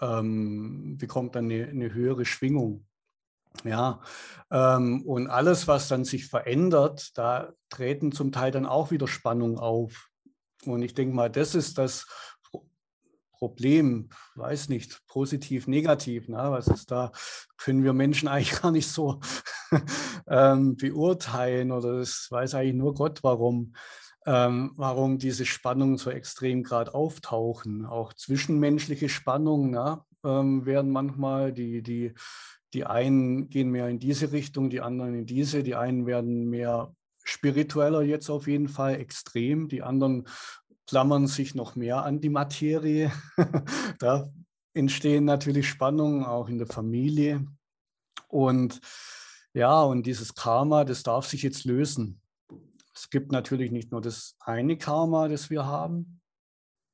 ähm, bekommt dann eine, eine, höhere Schwingung. Ja, ähm, und alles, was dann sich verändert, da treten zum Teil dann auch wieder Spannungen auf. Und ich denke mal, das ist das, Problem, weiß nicht, positiv, negativ, na, was ist da, können wir Menschen eigentlich gar nicht so ähm, beurteilen oder das weiß eigentlich nur Gott, warum, ähm, warum diese Spannungen so extrem gerade auftauchen. Auch zwischenmenschliche Spannungen na, ähm, werden manchmal, die, die, die einen gehen mehr in diese Richtung, die anderen in diese, die einen werden mehr spiritueller jetzt auf jeden Fall extrem, die anderen klammern sich noch mehr an die Materie. da entstehen natürlich Spannungen auch in der Familie. Und ja, und dieses Karma, das darf sich jetzt lösen. Es gibt natürlich nicht nur das eine Karma, das wir haben,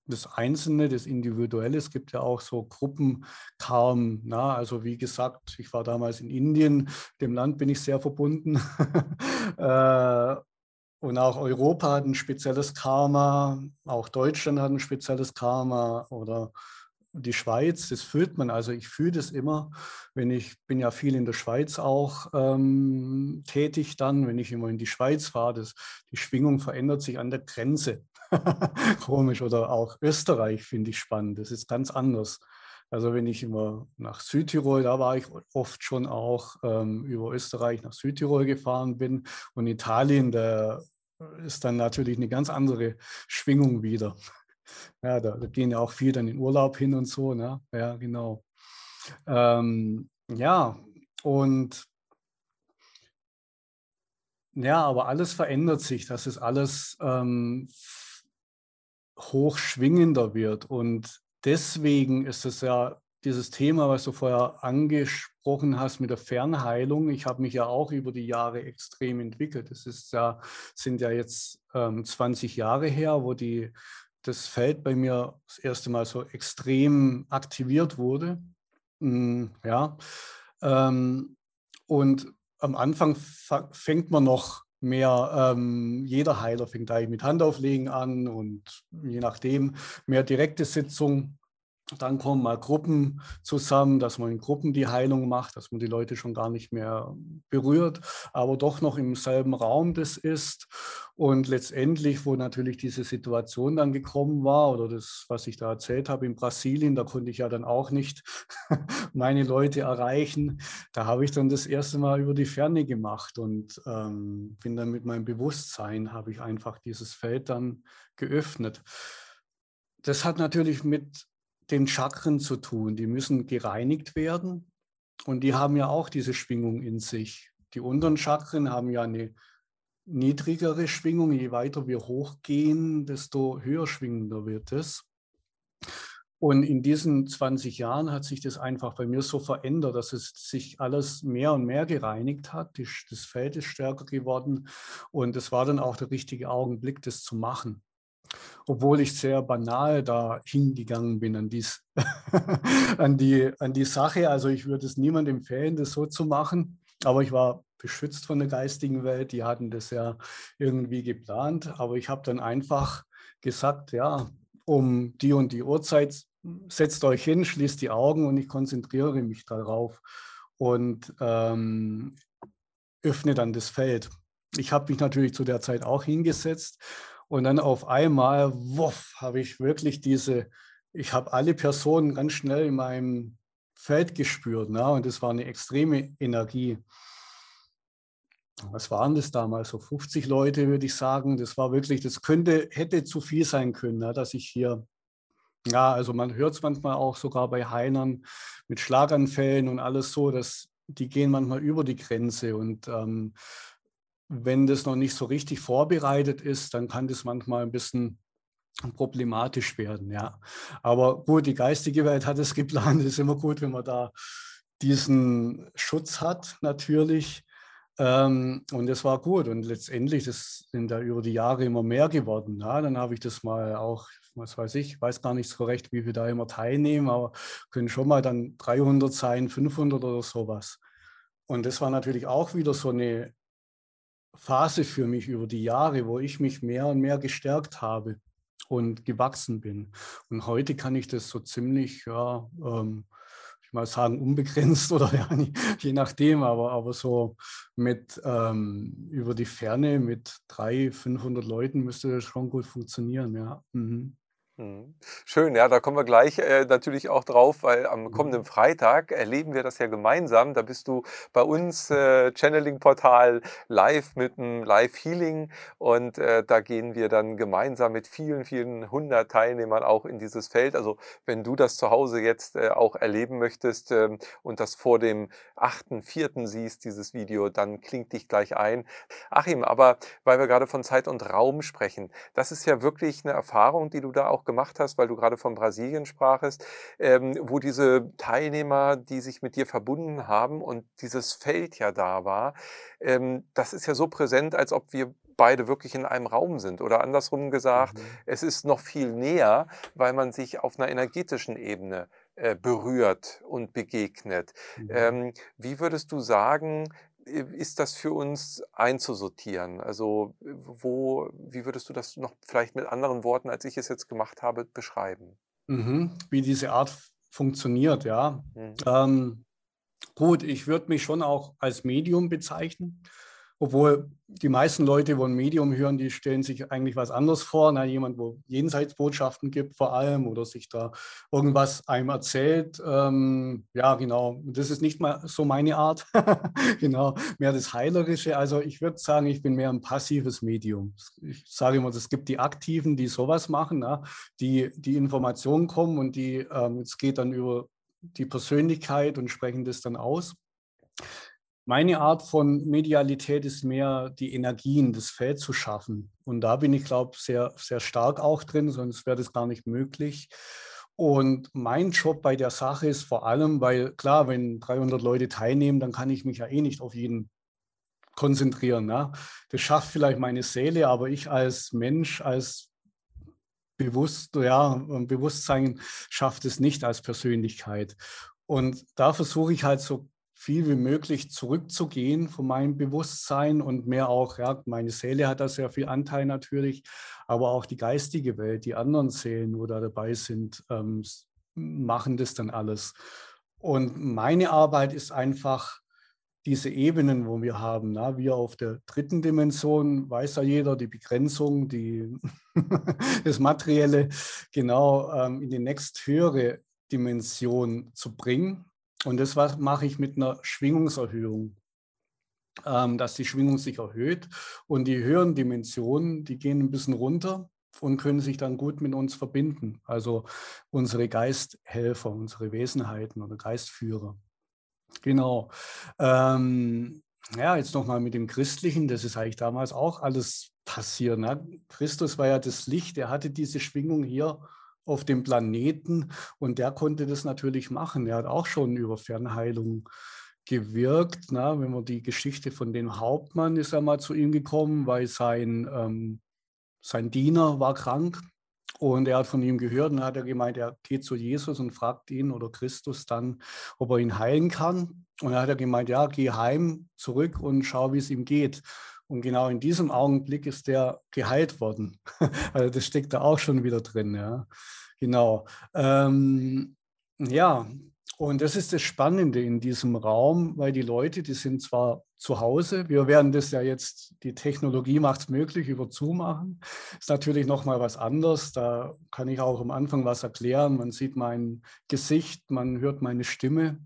das Einzelne, das Individuelle. Es gibt ja auch so Gruppenkarmen. Na? Also wie gesagt, ich war damals in Indien, dem Land bin ich sehr verbunden. und auch Europa hat ein spezielles Karma, auch Deutschland hat ein spezielles Karma oder die Schweiz, das fühlt man. Also ich fühle das immer, wenn ich bin ja viel in der Schweiz auch ähm, tätig dann, wenn ich immer in die Schweiz fahre, die Schwingung verändert sich an der Grenze. Komisch. Oder auch Österreich finde ich spannend. Das ist ganz anders. Also wenn ich immer nach Südtirol, da war ich oft schon auch ähm, über Österreich nach Südtirol gefahren bin und Italien, da ist dann natürlich eine ganz andere Schwingung wieder. Ja, da, gehen ja auch viel dann in Urlaub hin und so. Ne? Ja, genau. Ähm, ja, und ja, aber alles verändert sich, dass es alles ähm, hochschwingender wird. Und deswegen ist es ja dieses Thema, was du vorher angesprochen hast mit der Fernheilung. Ich habe mich ja auch über die Jahre extrem entwickelt. Es ist ja, sind ja jetzt ähm, 20 Jahre her, wo die, das Feld bei mir das erste Mal so extrem aktiviert wurde. Mm, ja. Ähm, und am Anfang fängt man noch mehr, ähm, jeder Heiler fängt eigentlich mit Handauflegen an und je nachdem mehr direkte Sitzung Dann kommen mal Gruppen zusammen, dass man in Gruppen die Heilung macht, dass man die Leute schon gar nicht mehr berührt, aber doch noch im selben Raum das ist. Und letztendlich, wo natürlich diese Situation dann gekommen war, oder das, was ich da erzählt habe in Brasilien, da konnte ich ja dann auch nicht meine Leute erreichen. Da habe ich dann das erste Mal über die Ferne gemacht und ähm, bin dann mit meinem Bewusstsein, habe ich einfach dieses Feld dann geöffnet. Das hat natürlich mit den Chakren zu tun. Die müssen gereinigt werden und die haben ja auch diese Schwingung in sich. Die unteren Chakren haben ja eine niedrigere Schwingung. Je weiter wir hochgehen, desto höher schwingender wird es. Und in diesen 20 Jahren hat sich das einfach bei mir so verändert, dass es sich alles mehr und mehr gereinigt hat. Das Feld ist stärker geworden und es war dann auch der richtige Augenblick, das zu machen obwohl ich sehr banal da hingegangen bin an, dies, an, die, an die Sache. Also ich würde es niemandem empfehlen, das so zu machen, aber ich war beschützt von der geistigen Welt, die hatten das ja irgendwie geplant, aber ich habe dann einfach gesagt, ja, um die und die Uhrzeit setzt euch hin, schließt die Augen und ich konzentriere mich darauf und ähm, öffne dann das Feld. Ich habe mich natürlich zu der Zeit auch hingesetzt und dann auf einmal, wuff, habe ich wirklich diese, ich habe alle Personen ganz schnell in meinem Feld gespürt. Ne? Und das war eine extreme Energie. Was waren das damals? So 50 Leute, würde ich sagen. Das war wirklich, das könnte, hätte zu viel sein können, ne? dass ich hier, ja, also man hört es manchmal auch sogar bei Heinern mit Schlaganfällen und alles so, dass die gehen manchmal über die Grenze. Und ähm, wenn das noch nicht so richtig vorbereitet ist, dann kann das manchmal ein bisschen problematisch werden, ja. Aber gut, die geistige Welt hat es geplant. Es ist immer gut, wenn man da diesen Schutz hat, natürlich. Ähm, und es war gut. Und letztendlich, das sind da über die Jahre immer mehr geworden. Ja. Dann habe ich das mal auch, was weiß ich, weiß gar nicht so recht, wie wir da immer teilnehmen, aber können schon mal dann 300 sein, 500 oder sowas. Und das war natürlich auch wieder so eine Phase für mich über die Jahre, wo ich mich mehr und mehr gestärkt habe und gewachsen bin. Und heute kann ich das so ziemlich, ja, ähm, ich mal sagen, unbegrenzt oder ja, je nachdem, aber, aber so mit ähm, über die Ferne mit 300, 500 Leuten müsste das schon gut funktionieren, ja. Mhm. Mhm. Schön, ja, da kommen wir gleich äh, natürlich auch drauf, weil am kommenden mhm. Freitag erleben wir das ja gemeinsam. Da bist du bei uns äh, Channeling-Portal live mit einem Live-Healing und äh, da gehen wir dann gemeinsam mit vielen, vielen hundert Teilnehmern auch in dieses Feld. Also wenn du das zu Hause jetzt äh, auch erleben möchtest ähm, und das vor dem 8.4. siehst, dieses Video, dann klingt dich gleich ein. Achim, aber weil wir gerade von Zeit und Raum sprechen, das ist ja wirklich eine Erfahrung, die du da auch gemacht hast, weil du gerade von Brasilien sprachest, ähm, wo diese Teilnehmer, die sich mit dir verbunden haben und dieses Feld ja da war, ähm, das ist ja so präsent, als ob wir beide wirklich in einem Raum sind. Oder andersrum gesagt, mhm. es ist noch viel näher, weil man sich auf einer energetischen Ebene äh, berührt und begegnet. Mhm. Ähm, wie würdest du sagen, ist das für uns einzusortieren? Also wo, wie würdest du das noch vielleicht mit anderen Worten, als ich es jetzt gemacht habe, beschreiben? Mhm. Wie diese Art funktioniert, ja. Mhm. Ähm, gut, ich würde mich schon auch als Medium bezeichnen. Obwohl die meisten Leute, die ein Medium hören, die stellen sich eigentlich was anderes vor. Na, jemand, wo Jenseitsbotschaften gibt vor allem oder sich da irgendwas einem erzählt. Ähm, ja, genau. Das ist nicht mal so meine Art. genau, mehr das Heilerische. Also ich würde sagen, ich bin mehr ein passives Medium. Ich sage immer, es gibt die Aktiven, die sowas machen, na, die die Informationen kommen und die, ähm, es geht dann über die Persönlichkeit und sprechen das dann aus. Meine Art von Medialität ist mehr, die Energien, das Feld zu schaffen. Und da bin ich, glaube ich, sehr, sehr stark auch drin, sonst wäre das gar nicht möglich. Und mein Job bei der Sache ist vor allem, weil klar, wenn 300 Leute teilnehmen, dann kann ich mich ja eh nicht auf jeden konzentrieren. Ne? Das schafft vielleicht meine Seele, aber ich als Mensch, als bewusst, ja, Bewusstsein schafft es nicht als Persönlichkeit. Und da versuche ich halt so viel wie möglich zurückzugehen von meinem Bewusstsein und mehr auch, ja, meine Seele hat da sehr viel Anteil natürlich, aber auch die geistige Welt, die anderen Seelen, wo da dabei sind, ähm, machen das dann alles. Und meine Arbeit ist einfach, diese Ebenen, wo wir haben. Na, wir auf der dritten Dimension, weiß ja jeder, die Begrenzung, die, das Materielle, genau ähm, in die nächsthöhere Dimension zu bringen. Und das mache ich mit einer Schwingungserhöhung, ähm, dass die Schwingung sich erhöht und die höheren Dimensionen, die gehen ein bisschen runter und können sich dann gut mit uns verbinden. Also unsere Geisthelfer, unsere Wesenheiten oder Geistführer. Genau. Ähm, ja, jetzt nochmal mit dem Christlichen, das ist eigentlich damals auch alles passiert. Ne? Christus war ja das Licht, er hatte diese Schwingung hier auf dem Planeten und der konnte das natürlich machen. Er hat auch schon über Fernheilung gewirkt. Ne? Wenn man die Geschichte von dem Hauptmann ist er mal zu ihm gekommen, weil sein, ähm, sein Diener war krank und er hat von ihm gehört und hat er gemeint, er geht zu Jesus und fragt ihn oder Christus dann, ob er ihn heilen kann. Und dann hat er gemeint, ja, geh heim zurück und schau, wie es ihm geht. Und genau in diesem Augenblick ist der geheilt worden. Also das steckt da auch schon wieder drin. Ja. Genau. Ähm, ja, und das ist das Spannende in diesem Raum, weil die Leute, die sind zwar zu Hause, wir werden das ja jetzt, die Technologie macht es möglich, über Zoom machen. Ist natürlich nochmal was anderes. Da kann ich auch am Anfang was erklären. Man sieht mein Gesicht, man hört meine Stimme.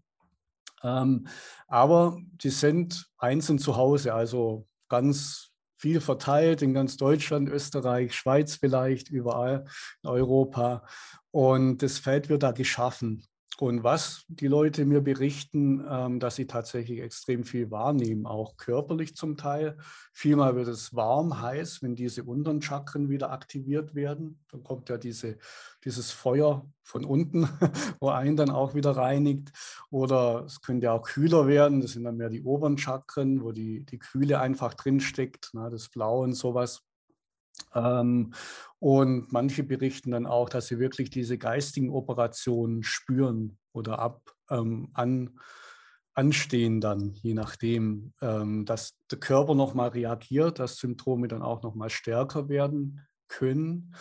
Ähm, aber die sind einzeln zu Hause, also ganz viel verteilt in ganz Deutschland, Österreich, Schweiz vielleicht, überall in Europa. Und das Feld wird da geschaffen. Und was die Leute mir berichten, ähm, dass sie tatsächlich extrem viel wahrnehmen, auch körperlich zum Teil. Vielmal wird es warm, heiß, wenn diese unteren Chakren wieder aktiviert werden. Dann kommt ja diese, dieses Feuer von unten, wo einen dann auch wieder reinigt. Oder es könnte ja auch kühler werden. Das sind dann mehr die oberen Chakren, wo die, die Kühle einfach drinsteckt, na, das Blau und sowas. Ähm, und manche berichten dann auch, dass sie wirklich diese geistigen Operationen spüren oder ab ähm, an, anstehen dann, je nachdem, ähm, dass der Körper nochmal reagiert, dass Symptome dann auch nochmal stärker werden können.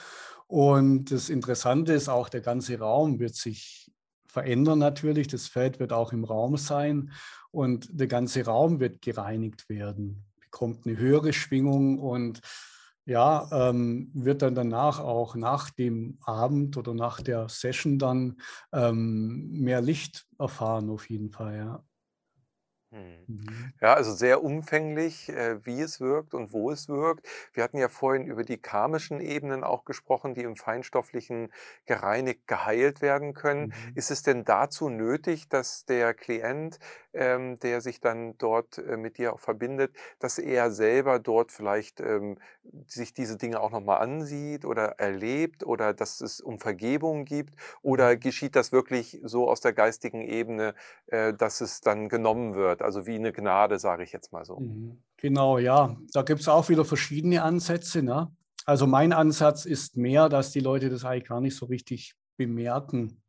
Und das Interessante ist auch, der ganze Raum wird sich verändern natürlich. Das Feld wird auch im Raum sein und der ganze Raum wird gereinigt werden, bekommt eine höhere Schwingung und ja, ähm, wird dann danach auch nach dem Abend oder nach der Session dann ähm, mehr Licht erfahren auf jeden Fall, ja. Hm. Mhm. Ja, also sehr umfänglich, äh, wie es wirkt und wo es wirkt. Wir hatten ja vorhin über die karmischen Ebenen auch gesprochen, die im Feinstofflichen gereinigt, geheilt werden können. Mhm. Ist es denn dazu nötig, dass der Klient, ähm, der sich dann dort äh, mit dir auch verbindet, dass er selber dort vielleicht ähm, sich diese Dinge auch nochmal ansieht oder erlebt oder dass es um Vergebung gibt? Oder mhm. geschieht das wirklich so aus der geistigen Ebene, äh, dass es dann genommen wird? also wie eine Gnade, sage ich jetzt mal so. Mhm. Genau, ja. Da gibt es auch wieder verschiedene Ansätze. Ne? Also mein Ansatz ist mehr, dass die Leute das eigentlich gar nicht so richtig bemerken.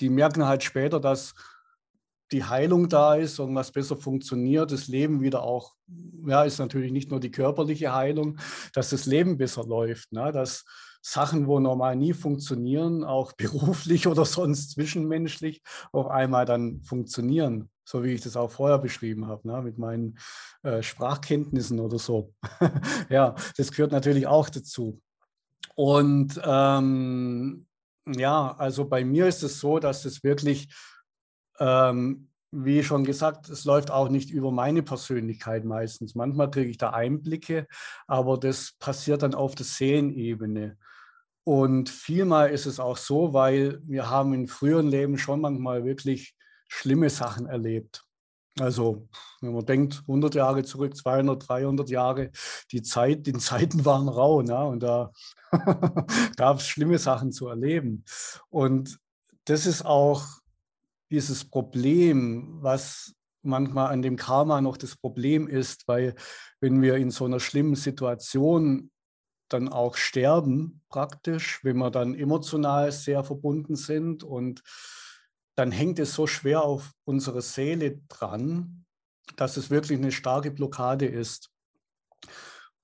Die merken halt später, dass die Heilung da ist, und was besser funktioniert, das Leben wieder auch, ja, ist natürlich nicht nur die körperliche Heilung, dass das Leben besser läuft, ne? dass Sachen, wo normal nie funktionieren, auch beruflich oder sonst zwischenmenschlich, auf einmal dann funktionieren so wie ich das auch vorher beschrieben habe, ne, mit meinen äh, Sprachkenntnissen oder so. ja, das gehört natürlich auch dazu. Und ähm, ja, also bei mir ist es so, dass es wirklich, ähm, wie schon gesagt, es läuft auch nicht über meine Persönlichkeit meistens. Manchmal kriege ich da Einblicke, aber das passiert dann auf der Seelenebene. Und vielmal ist es auch so, weil wir haben in früheren Leben schon manchmal wirklich schlimme Sachen erlebt. Also, wenn man denkt, 100 Jahre zurück, 200, 300 Jahre, die Zeit, die Zeiten waren rau, ne? und da gab es schlimme Sachen zu erleben. Und das ist auch dieses Problem, was manchmal an dem Karma noch das Problem ist, weil wenn wir in so einer schlimmen Situation dann auch sterben, praktisch, wenn wir dann emotional sehr verbunden sind und dann hängt es so schwer auf unsere Seele dran, dass es wirklich eine starke Blockade ist.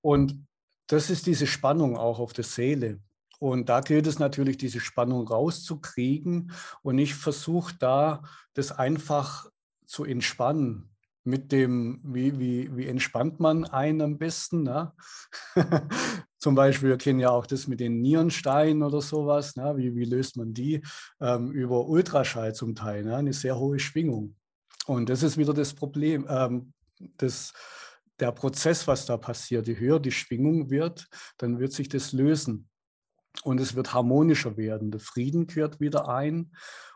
Und das ist diese Spannung auch auf der Seele. Und da gilt es natürlich, diese Spannung rauszukriegen. Und ich versuche da, das einfach zu entspannen. Mit dem, wie, wie, wie entspannt man einen am besten. Ne? Zum Beispiel, wir kennen ja auch das mit den Nierensteinen oder sowas. Ne? Wie, wie löst man die? Ähm, über Ultraschall zum Teil, ne? eine sehr hohe Schwingung. Und das ist wieder das Problem, ähm, das, der Prozess, was da passiert. Je höher die Schwingung wird, dann wird sich das lösen und es wird harmonischer werden. Der Frieden kehrt wieder ein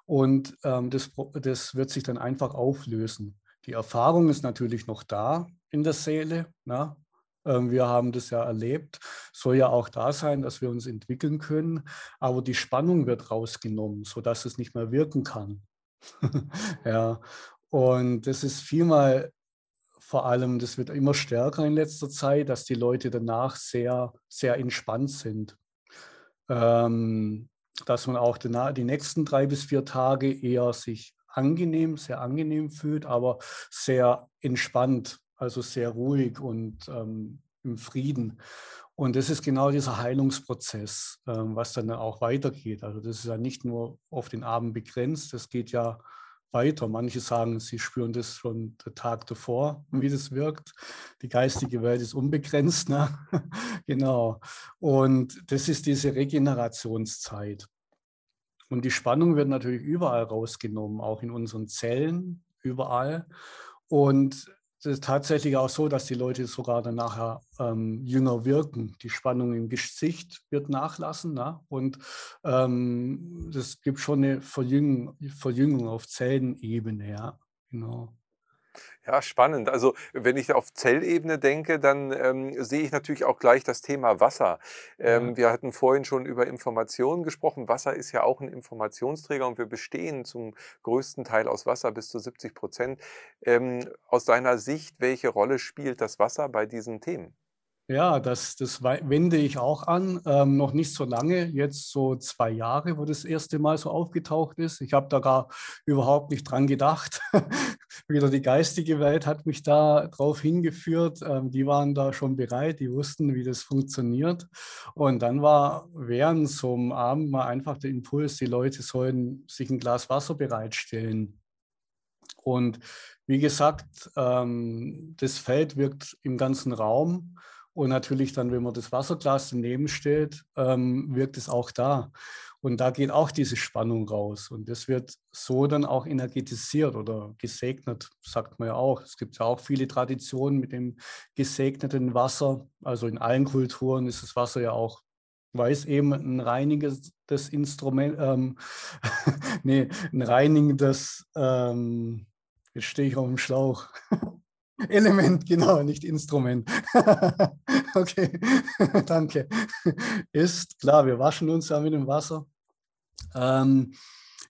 und ähm, das, das wird sich dann einfach auflösen. Die Erfahrung ist natürlich noch da in der Seele. Na? Ne? Ähm, wir haben das ja erlebt, soll ja auch da sein, dass wir uns entwickeln können, aber die Spannung wird rausgenommen, sodass es nicht mehr wirken kann. ja, und das ist vielmal vor allem, das wird immer stärker in letzter Zeit, dass die Leute danach sehr, sehr entspannt sind ähm, dass man auch die, die nächsten drei bis vier Tage eher sich angenehm, sehr angenehm fühlt, aber sehr entspannt, also sehr ruhig und ähm, im Frieden. Und das ist genau dieser Heilungsprozess, ähm, was dann auch weitergeht. Also das ist ja nicht nur auf den Abend begrenzt, das geht ja weiter. Manche sagen, sie spüren das schon den Tag davor, wie das wirkt. Die geistige Welt ist unbegrenzt. Ne? genau. Und das ist diese Regenerationszeit. Und die Spannung wird natürlich überall rausgenommen, auch in unseren Zellen, überall. Und es ist tatsächlich auch so, dass die Leute sogar dann nachher ähm, jünger wirken. Die Spannung im Gesicht wird nachlassen ne? und ähm, gibt schon eine Verjüngung, Verjüngung auf Zellenebene. Ja, genau. Ja, spannend. Also wenn ich auf Zellebene denke, dann ähm, sehe ich natürlich auch gleich das Thema Wasser. Ähm, ja. Wir hatten vorhin schon über Informationen gesprochen. Wasser ist ja auch ein Informationsträger und wir bestehen zum größten Teil aus Wasser bis zu 70 Prozent. Ähm, aus deiner Sicht, welche Rolle spielt das Wasser bei diesen Themen? Ja, das, das wende ich auch an. Ähm, noch nicht so lange, jetzt so zwei Jahre, wo das erste Mal so aufgetaucht ist. Ich habe da gar überhaupt nicht dran gedacht. Wieder die geistige Welt hat mich da drauf hingeführt. Ähm, die waren da schon bereit, die wussten, wie das funktioniert. Und dann war während so einem Abend mal einfach der Impuls, die Leute sollen sich ein Glas Wasser bereitstellen. Und wie gesagt, ähm, das Feld wirkt im ganzen Raum. Und natürlich dann, wenn man das Wasserglas daneben stellt, ähm, wirkt es auch da. Und da geht auch diese Spannung raus. Und das wird so dann auch energetisiert oder gesegnet, sagt man ja auch. Es gibt ja auch viele Traditionen mit dem gesegneten Wasser. Also in allen Kulturen ist das Wasser ja auch, weiß eben, ein reinigendes Instrument, ähm, nee, ein reinigendes, ähm, jetzt stehe ich auf dem Schlauch. Element, genau, nicht Instrument. okay, danke. Ist klar, wir waschen uns ja mit dem Wasser. Ähm,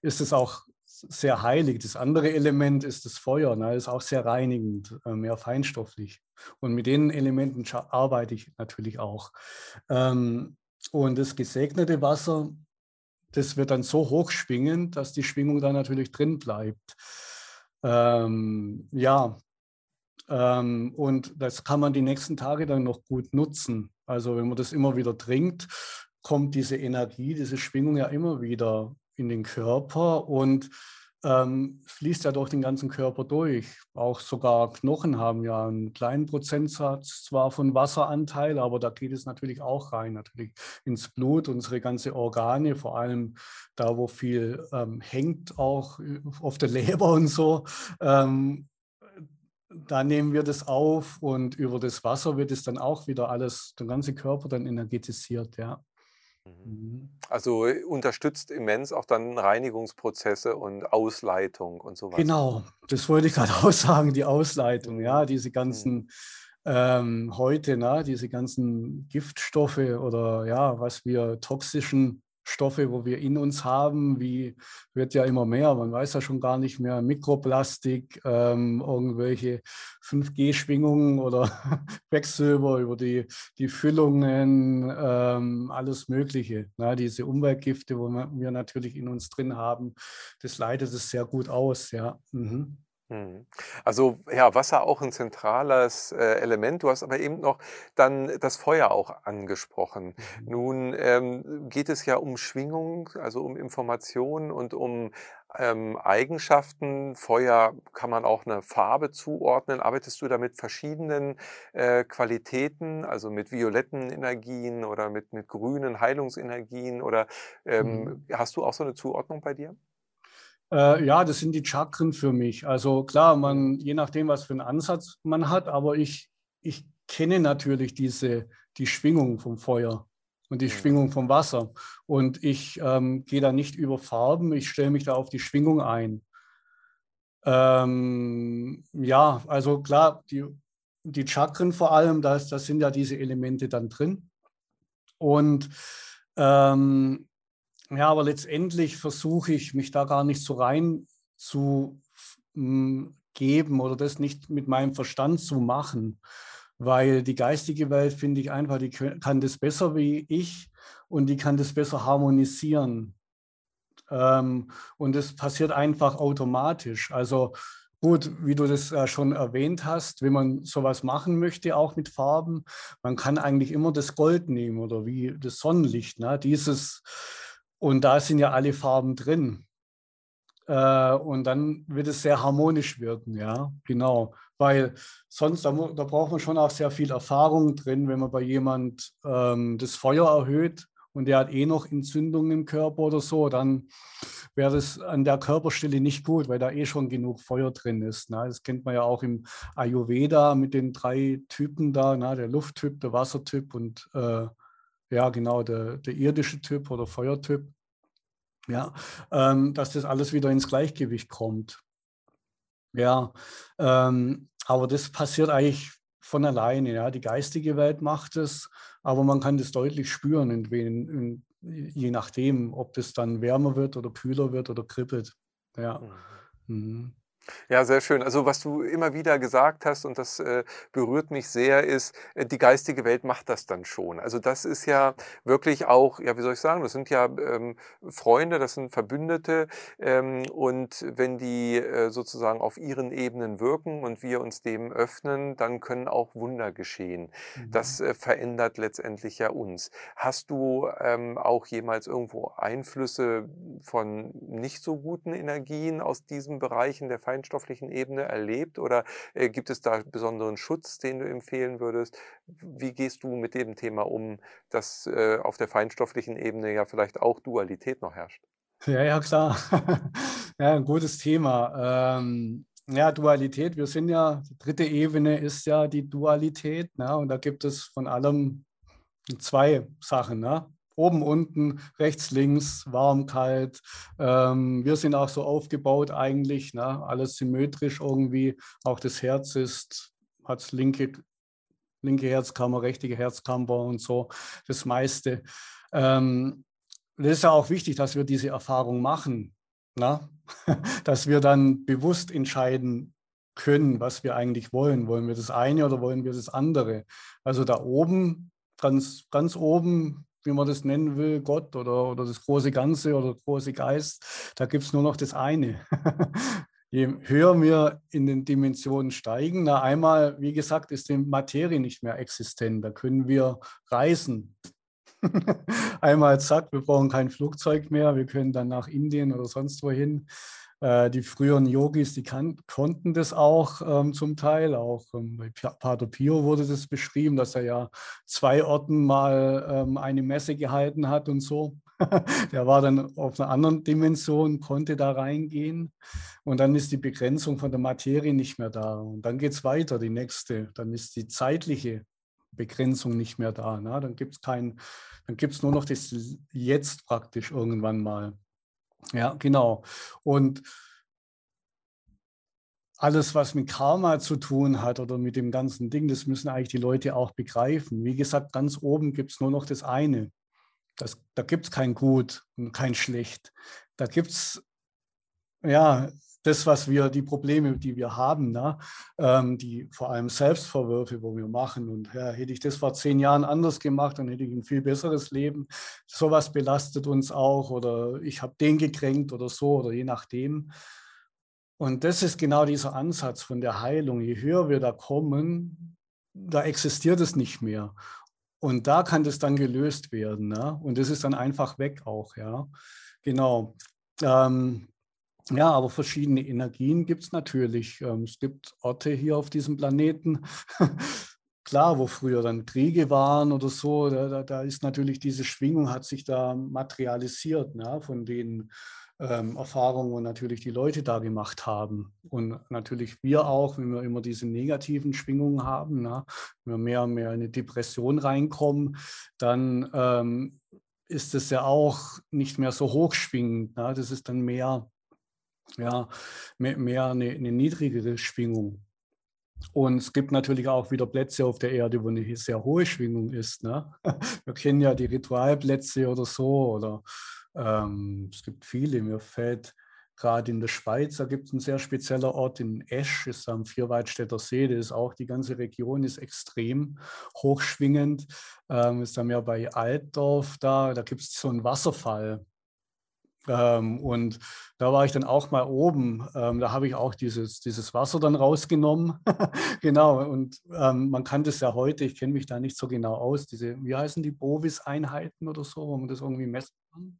ist es auch sehr heilig. Das andere Element ist das Feuer, ne? ist auch sehr reinigend, äh, mehr feinstofflich. Und mit den Elementen arbeite ich natürlich auch. Ähm, und das gesegnete Wasser, das wird dann so hoch schwingen, dass die Schwingung dann natürlich drin bleibt. Ähm, ja, ähm, und das kann man die nächsten Tage dann noch gut nutzen. Also wenn man das immer wieder trinkt, kommt diese Energie, diese Schwingung ja immer wieder in den Körper und ähm, fließt ja durch den ganzen Körper durch. Auch sogar Knochen haben ja einen kleinen Prozentsatz zwar von Wasseranteil, aber da geht es natürlich auch rein, natürlich ins Blut, unsere ganze Organe, vor allem da, wo viel ähm, hängt, auch auf der Leber und so. Ähm, da nehmen wir das auf und über das Wasser wird es dann auch wieder alles, der ganze Körper dann energetisiert, ja. Mhm. mhm. Also äh, unterstützt immens auch dann Reinigungsprozesse und Ausleitung und sowas. Genau, das wollte ich gerade auch sagen, die Ausleitung, ja, diese mhm. ganzen ähm, heute, na, diese ganzen Giftstoffe oder ja, was wir toxischen Stoffe, wo wir in uns haben, wie wird ja immer mehr, man weiß ja schon gar nicht mehr, Mikroplastik, ähm, irgendwelche 5G-Schwingungen oder Quecksilber über die, die Füllungen, ähm, alles Mögliche. Na, diese Umweltgifte, wo wir natürlich in uns drin haben, das leitet es sehr gut aus, ja. Mhm. Mhm. Also ja, Wasser auch ein zentrales äh, Element. Du hast aber eben noch dann das Feuer auch angesprochen. Mhm. Nun ähm, geht es ja um Schwingung, also um Information und um ähm, Eigenschaften. Feuer kann man auch eine Farbe zuordnen. Arbeitest du da mit verschiedenen äh, Qualitäten, also mit violetten Energien oder mit, mit grünen Heilungsenergien? Oder ähm, Mhm. hast du auch so eine Zuordnung bei dir? Äh, ja, das sind die Chakren für mich. Also klar, man, je nachdem, was für einen Ansatz man hat, aber ich, ich kenne natürlich diese, die Schwingung vom Feuer und die. Schwingung vom Wasser. Und ich ähm, gehe da nicht über Farben, ich stelle mich da auf die Schwingung ein. Ähm, ja, also klar, die, die Chakren vor allem, da das sind ja diese Elemente dann drin. Und ähm, ja, aber letztendlich versuche ich, mich da gar nicht so rein zu mm, geben oder das nicht mit meinem Verstand zu machen, weil die geistige Welt, finde ich einfach, die kann das besser wie ich und die kann das besser harmonisieren. Ähm, und das passiert einfach automatisch. Also gut, wie du das äh, schon erwähnt hast, wenn man sowas machen möchte, auch mit Farben, man kann eigentlich immer das Gold nehmen oder wie das Sonnenlicht, ne? Dieses, und da sind ja alle Farben drin. Äh, und dann wird es sehr harmonisch werden, ja, genau. Weil sonst, da, da braucht man schon auch sehr viel Erfahrung drin, wenn man bei jemand ähm, das Feuer erhöht und der hat eh noch Entzündungen im Körper oder so, dann wäre das an der Körperstelle nicht gut, weil da eh schon genug Feuer drin ist. Ne? Das kennt man ja auch im Ayurveda mit den drei Typen da, ne? der Lufttyp, der Wassertyp und äh, ja, genau, der, der irdische Typ oder Feuertyp. Ja, ähm, dass das alles wieder ins Gleichgewicht kommt. Ja, ähm, aber das passiert eigentlich von alleine. Ja. Die geistige Welt macht es, aber man kann das deutlich spüren, in, wen- in, je nachdem, ob das dann wärmer wird oder kühler wird oder kribbelt. Ja. Mhm. Ja, sehr schön. Also, was du immer wieder gesagt hast, und das, äh, berührt mich sehr, ist, äh, die geistige Welt macht das dann schon. Also, das ist ja wirklich auch ja, wie soll ich sagen, das sind ja, ähm, Freunde, das sind Verbündete, ähm, und wenn die, äh, sozusagen auf ihren Ebenen wirken und wir uns dem öffnen, dann können auch Wunder geschehen. Mhm. Das, äh, verändert letztendlich ja uns. Hast du, ähm, auch jemals irgendwo Einflüsse von nicht so guten Energien aus diesen Bereichen der feinstofflichen Ebene erlebt oder, äh, gibt es da besonderen Schutz, den du empfehlen würdest? wie gehst du mit dem Thema um, dass, äh, auf der feinstofflichen Ebene ja vielleicht auch Dualität noch herrscht? Ja, ja, klar. Ja, ein gutes Thema. Ähm, ja, Dualität, wir sind ja, die dritte Ebene ist ja die Dualität, ne? Und da gibt es von allem zwei Sachen, ne? Oben, unten, rechts, links, warm, kalt. Ähm, wir sind auch so aufgebaut eigentlich, ne? Alles symmetrisch irgendwie. Auch das Herz ist, hat linke, linke Herzkammer, rechte Herzkammer und so, das meiste. Ähm, das ist ja auch wichtig, dass wir diese Erfahrung machen, na? dass wir dann bewusst entscheiden können, was wir eigentlich wollen. Wollen wir das eine oder wollen wir das andere? Also da oben, ganz, ganz oben, wie man das nennen will, Gott oder, oder das große Ganze oder der große Geist, da gibt es nur noch das eine. Je höher wir in den Dimensionen steigen, na einmal, wie gesagt, ist die Materie nicht mehr existent. Da können wir reisen. Einmal zack, wir brauchen kein Flugzeug mehr, wir können dann nach Indien oder sonst wohin. Äh, die früheren Yogis, die kan konnten das auch ähm, zum Teil. Auch ähm, bei Pater Pio wurde das beschrieben, dass er ja zwei Orten mal ähm, eine Messe gehalten hat und so. Der war dann auf einer anderen Dimension, konnte da reingehen. Und dann ist die Begrenzung von der Materie nicht mehr da. Und dann geht es weiter, die nächste. Dann ist die zeitliche Begrenzung nicht mehr da. Ne? Dann gibt es nur noch das Jetzt praktisch irgendwann mal. Ja, genau. Und alles, was mit Karma zu tun hat oder mit dem ganzen Ding, das müssen eigentlich die Leute auch begreifen. Wie gesagt, ganz oben gibt es nur noch das eine. Das, da gibt es kein Gut und kein Schlecht. Da gibt es ja das, was wir, die Probleme, die wir haben, ne? ähm, die vor allem Selbstverwürfe, wo wir machen. Und ja, hätte ich das vor zehn Jahren anders gemacht, dann hätte ich ein viel besseres Leben. Sowas belastet uns auch oder ich habe den gekränkt oder so oder je nachdem. und das ist genau dieser Ansatz von der Heilung. Je höher wir da kommen, da existiert es nicht mehr. Und da kann das dann gelöst werden. Ne? Und das ist dann einfach weg auch, ja. Genau. Ähm, ja, aber verschiedene Energien gibt es natürlich. Ähm, es gibt Orte hier auf diesem Planeten, klar, wo früher dann Kriege waren oder so, da, da, ist natürlich diese Schwingung, hat sich da materialisiert, ne, von den ähm, Erfahrungen und natürlich die Leute da gemacht haben. Und natürlich wir auch, wenn wir immer diese negativen Schwingungen haben, ne? wenn wir mehr und mehr in eine Depression reinkommen, dann ähm, ist es ja auch nicht mehr so hochschwingend. Ne? Das ist dann mehr, ja, mehr, mehr eine, eine niedrigere Schwingung. Und es gibt natürlich auch wieder Plätze auf der Erde, wo eine sehr hohe Schwingung ist. Ne? Wir kennen ja die Ritualplätze oder so oder ähm, es gibt viele. Mir fällt gerade in der Schweiz, da gibt es einen sehr spezieller Ort in Esch, ist am Vierwaldstätter See, das ist auch, die ganze Region ist extrem hochschwingend. Ähm, ist da mehr bei Altdorf da, da gibt es so einen Wasserfall. Ähm, und da war ich dann auch mal oben. Ähm, da habe ich auch dieses, dieses Wasser dann rausgenommen. genau. Und ähm, man kann das ja heute, ich kenne mich da nicht so genau aus, diese, wie heißen die Bovis-Einheiten oder so, wo man das irgendwie messen kann.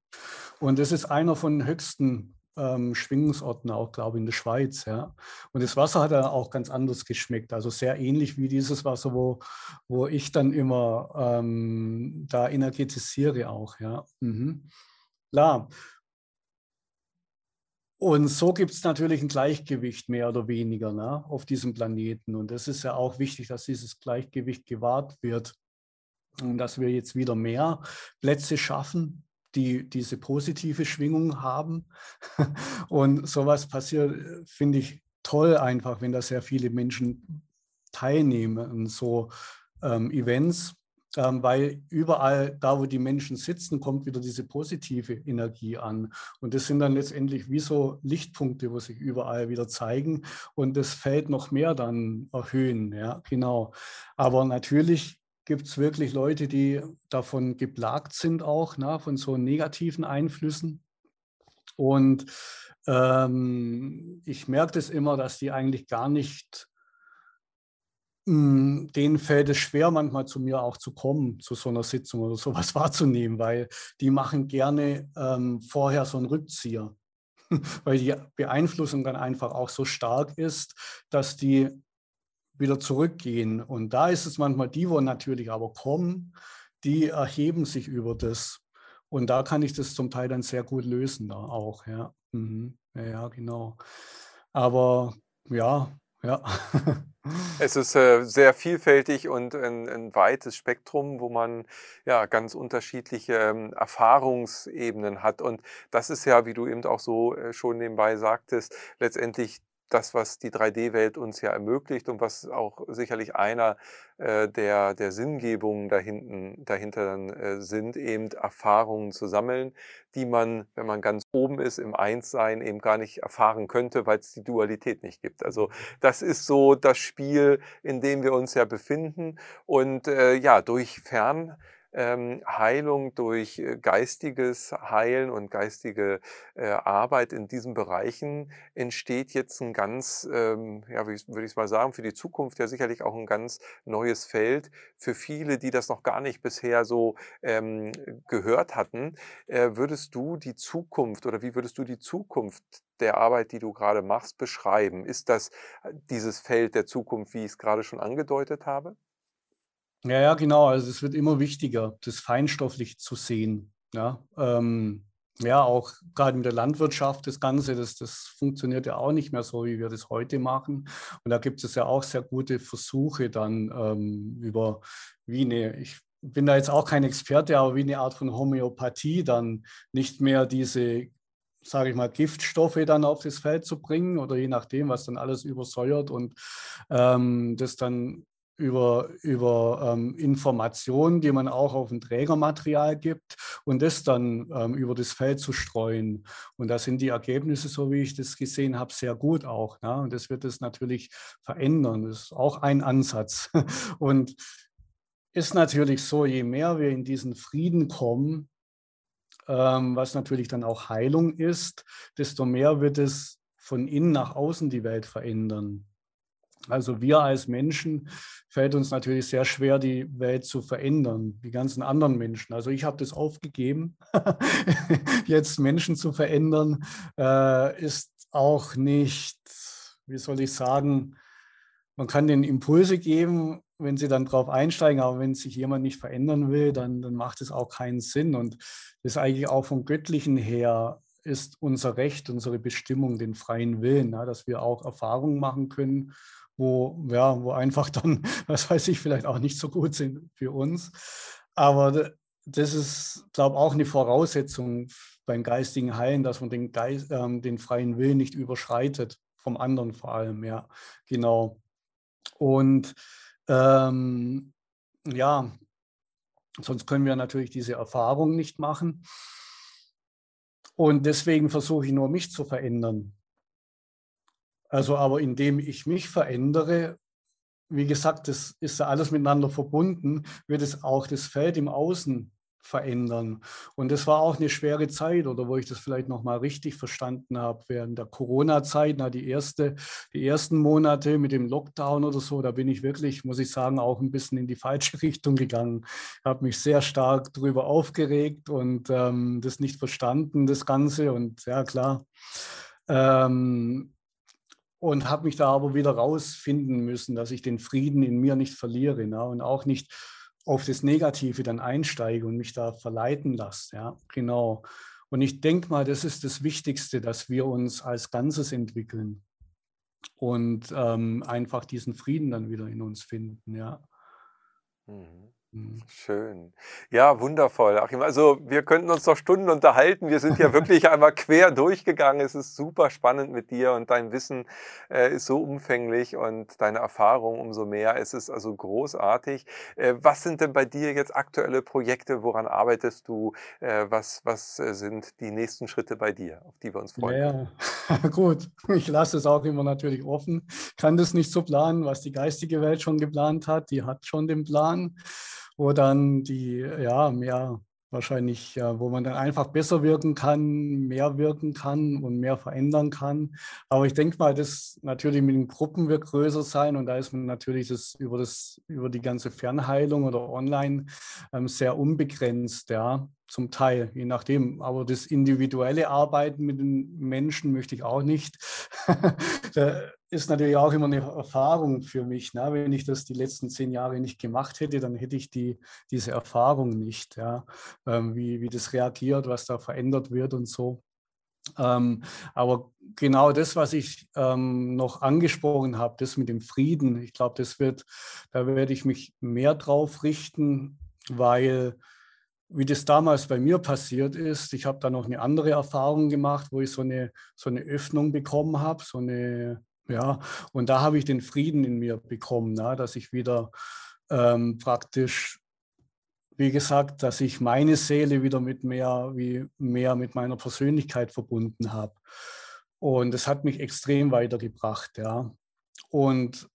Und das ist einer von den höchsten ähm, Schwingungsorten auch, glaube ich, in der Schweiz. Ja. Und das Wasser hat dann auch ganz anders geschmeckt. Also sehr ähnlich wie dieses Wasser, wo, wo ich dann immer ähm, da energetisiere auch. Ja. Mhm. Klar. Und so gibt es natürlich ein Gleichgewicht mehr oder weniger ne, auf diesem Planeten. Und das ist ja auch wichtig, dass dieses Gleichgewicht gewahrt wird und dass wir jetzt wieder mehr Plätze schaffen, die diese positive Schwingung haben. Und sowas passiert, finde ich toll einfach, wenn da sehr viele Menschen teilnehmen an so ähm, Events weil überall da, wo die Menschen sitzen, kommt wieder diese positive Energie an. Und das sind dann letztendlich wie so Lichtpunkte, wo sich überall wieder zeigen und das Feld noch mehr dann erhöhen. Ja, genau. Aber natürlich gibt es wirklich Leute, die davon geplagt sind, auch na, von so negativen Einflüssen. Und ähm, ich merke das immer, dass die eigentlich gar nicht denen fällt es schwer, manchmal zu mir auch zu kommen, zu so einer Sitzung oder sowas wahrzunehmen, weil die machen gerne ähm, vorher so einen Rückzieher, weil die Beeinflussung dann einfach auch so stark ist, dass die wieder zurückgehen. Und da ist es manchmal die, wo natürlich aber kommen, die erheben sich über das. Und da kann ich das zum Teil dann sehr gut lösen, da auch, ja. Mhm. Ja, genau. Aber ja, ja. Es ist äh, sehr vielfältig und ein, ein, weites Spektrum, wo man ja ganz unterschiedliche ähm, Erfahrungsebenen hat. Und das ist ja, wie du eben auch so äh, schon nebenbei sagtest, letztendlich das, was die 3D-Welt uns ja ermöglicht und was auch sicherlich einer äh, der, der Sinngebungen dahinten, dahinter dann äh, sind, eben Erfahrungen zu sammeln, die man, wenn man ganz oben ist im Einssein, eben gar nicht erfahren könnte, weil es die Dualität nicht gibt. Also das ist so das Spiel, in dem wir uns ja befinden. Und äh, ja, durch Fern Heilung durch äh, geistiges Heilen und geistige äh, Arbeit in diesen Bereichen entsteht jetzt ein ganz, ähm, ja, wie würde ich es mal sagen, für die Zukunft ja sicherlich auch ein ganz neues Feld für viele, die das noch gar nicht bisher so ähm, gehört hatten. Äh, würdest du die Zukunft oder wie würdest du die Zukunft der Arbeit, die du gerade machst, beschreiben? Ist das dieses Feld der Zukunft, wie ich es gerade schon angedeutet habe? Ja, ja, genau. Also es wird immer wichtiger, das feinstofflich zu sehen. Ja, ähm, ja auch gerade in der Landwirtschaft das Ganze, das, das funktioniert ja auch nicht mehr so, wie wir das heute machen. Und da gibt es ja auch sehr gute Versuche dann ähm, über wie eine, ich bin da jetzt auch kein Experte, aber wie eine Art von Homöopathie dann nicht mehr diese sage ich mal, Giftstoffe dann auf das Feld zu bringen oder je nachdem, was dann alles übersäuert und ähm, das dann über, über ähm, Informationen, die man auch auf ein Trägermaterial gibt und das dann ähm, über das Feld zu streuen. Und da sind die Ergebnisse, so wie ich das gesehen habe, sehr gut auch. Ne? Und das wird es natürlich verändern. Das ist auch ein Ansatz. Und ist natürlich so, je mehr wir in diesen Frieden kommen, ähm, was natürlich dann auch Heilung ist, desto mehr wird es von innen nach außen die Welt verändern. Also wir als Menschen fällt uns natürlich sehr schwer, die Welt zu verändern, die ganzen anderen Menschen. Also ich habe das aufgegeben, jetzt Menschen zu verändern, äh, ist auch nicht, wie soll ich sagen, man kann den Impulse geben, wenn sie dann drauf einsteigen, aber wenn sich jemand nicht verändern will, dann, dann macht es auch keinen Sinn. Und das ist eigentlich auch vom Göttlichen her ist unser Recht, unsere Bestimmung, den freien Willen, ja, dass wir auch Erfahrungen machen können, wo, ja, wo einfach dann, was weiß ich, vielleicht auch nicht so gut sind für uns. Aber das ist, glaube ich, auch eine Voraussetzung beim geistigen Heilen, dass man den, Geist, ähm, den freien Willen nicht überschreitet, vom anderen vor allem, ja, genau. Und ähm, ja, sonst können wir natürlich diese Erfahrung nicht machen. Und deswegen versuche ich nur, mich zu verändern. Also aber indem ich mich verändere, wie gesagt, das ist ja alles miteinander verbunden, wird es auch das Feld im Außen verändern. Und das war auch eine schwere Zeit oder wo ich das vielleicht nochmal richtig verstanden habe, während der Corona-Zeit, na, die, erste, die ersten Monate mit dem Lockdown oder so, da bin ich wirklich, muss ich sagen, auch ein bisschen in die falsche Richtung gegangen. Ich habe mich sehr stark darüber aufgeregt und ähm, das nicht verstanden, das Ganze. Und ja, klar. Ähm, und habe mich da aber wieder rausfinden müssen, dass ich den Frieden in mir nicht verliere na, und auch nicht auf das Negative dann einsteige und mich da verleiten lasse. Ja, genau. Und ich denke mal, das ist das Wichtigste, dass wir uns als Ganzes entwickeln und ähm, einfach diesen Frieden dann wieder in uns finden. Ja. Mhm. Mhm. Schön. Ja, wundervoll, Achim. Also wir könnten uns noch Stunden unterhalten. Wir sind ja wirklich einmal quer durchgegangen. Es ist super spannend mit dir und dein Wissen äh, ist so umfänglich und deine Erfahrung umso mehr. Es ist also großartig. Äh, was sind denn bei dir jetzt aktuelle Projekte? Woran arbeitest du? Äh, was was äh, sind die nächsten Schritte bei dir, auf die wir uns freuen? Ja, gut. Ich lasse es auch immer natürlich offen. Kann das nicht so planen, was die geistige Welt schon geplant hat. Die hat schon den Plan wo dann die, ja, mehr wahrscheinlich, ja, wo man dann einfach besser wirken kann, mehr wirken kann und mehr verändern kann. Aber ich denke mal, das natürlich mit den Gruppen wird größer sein und da ist man natürlich das über, das, über die ganze Fernheilung oder online ähm, sehr unbegrenzt, ja, zum Teil, je nachdem. Aber das individuelle Arbeiten mit den Menschen möchte ich auch nicht. ist natürlich auch immer eine Erfahrung für mich. Ne? Wenn ich das die letzten zehn Jahre nicht gemacht hätte, dann hätte ich die, diese Erfahrung nicht, ja? Ähm, wie, wie das reagiert, was da verändert wird und so. Ähm, aber genau das, was ich ähm, noch angesprochen habe, das mit dem Frieden, ich glaube, das wird, da werde ich mich mehr drauf richten, weil wie das damals bei mir passiert ist, ich habe da noch eine andere Erfahrung gemacht, wo ich so eine, so eine Öffnung bekommen habe, so eine, ja, und da habe ich den Frieden in mir bekommen, na, dass ich wieder ähm, praktisch, wie gesagt, dass ich meine Seele wieder mit mehr, wie mehr mit meiner Persönlichkeit verbunden habe. Und das hat mich extrem weitergebracht, ja. Und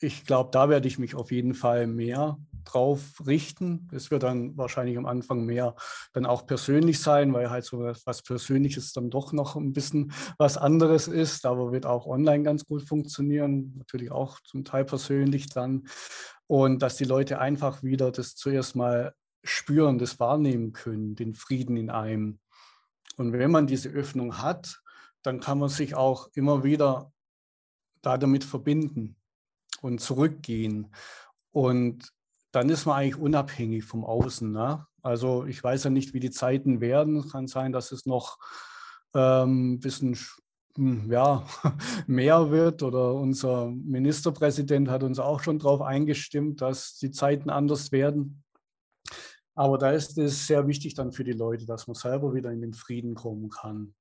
ich glaube, da werde ich mich auf jeden Fall mehr drauf richten. Es wird dann wahrscheinlich am Anfang mehr dann auch persönlich sein, weil halt so was Persönliches dann doch noch ein bisschen was anderes ist, aber wird auch online ganz gut funktionieren, natürlich auch zum Teil persönlich dann. Und dass die Leute einfach wieder das zuerst mal spüren, das wahrnehmen können, den Frieden in einem. Und wenn man diese Öffnung hat, dann kann man sich auch immer wieder da damit verbinden und zurückgehen. Und dann ist man eigentlich unabhängig vom Außen. Ne? Also ich weiß ja nicht, wie die Zeiten werden. Es kann sein, dass es noch ähm, ein bisschen hm, ja, mehr wird oder unser Ministerpräsident hat uns auch schon darauf eingestimmt, dass die Zeiten anders werden. Aber da ist es sehr wichtig dann für die Leute, dass man selber wieder in den Frieden kommen kann.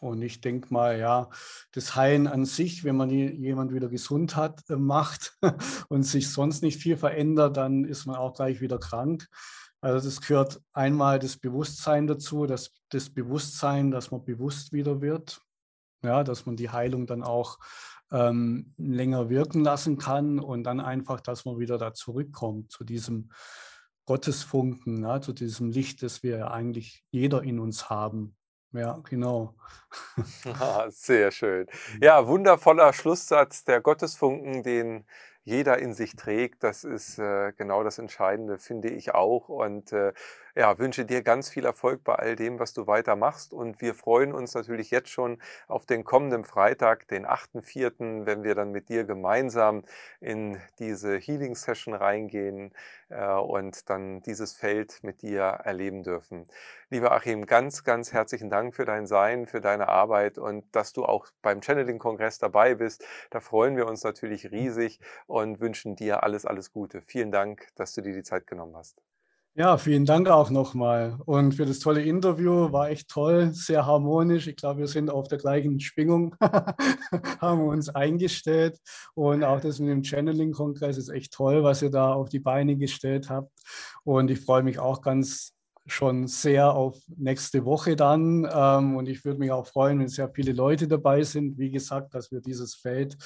Und ich denke mal, ja, das Heilen an sich, wenn man jemand wieder gesund hat, äh, macht und sich sonst nicht viel verändert, dann ist man auch gleich wieder krank. Also das gehört einmal das Bewusstsein dazu, das, das Bewusstsein, dass man bewusst wieder wird, ja, dass man die Heilung dann auch ähm, länger wirken lassen kann und dann einfach, dass man wieder da zurückkommt zu diesem Gottesfunken, ja, zu diesem Licht, das wir ja eigentlich jeder in uns haben Ja, genau. Ah, sehr schön. Ja, wundervoller Schlusssatz der Gottesfunken, den jeder in sich trägt. Das ist äh, genau das Entscheidende, finde ich auch. Und äh, ja, wünsche dir ganz viel Erfolg bei all dem, was du weitermachst. Und wir freuen uns natürlich jetzt schon auf den kommenden Freitag, den 8.4., wenn wir dann mit dir gemeinsam in diese Healing Session reingehen äh, und dann dieses Feld mit dir erleben dürfen. Lieber Achim, ganz, ganz herzlichen Dank für dein Sein, für deine Arbeit und dass du auch beim Channeling-Kongress dabei bist. Da freuen wir uns natürlich riesig und wünschen dir alles, alles Gute. Vielen Dank, dass du dir die Zeit genommen hast. Ja, vielen Dank auch nochmal. Und für das tolle Interview war echt toll, sehr harmonisch. Ich glaube, wir sind auf der gleichen Schwingung, haben uns eingestellt. Und auch das mit dem Channeling-Kongress ist echt toll, was ihr da auf die Beine gestellt habt. Und ich freue mich auch ganz schon sehr auf nächste Woche dann. Ähm, und ich würde mich auch freuen, wenn sehr viele Leute dabei sind. Wie gesagt, dass wir dieses Feld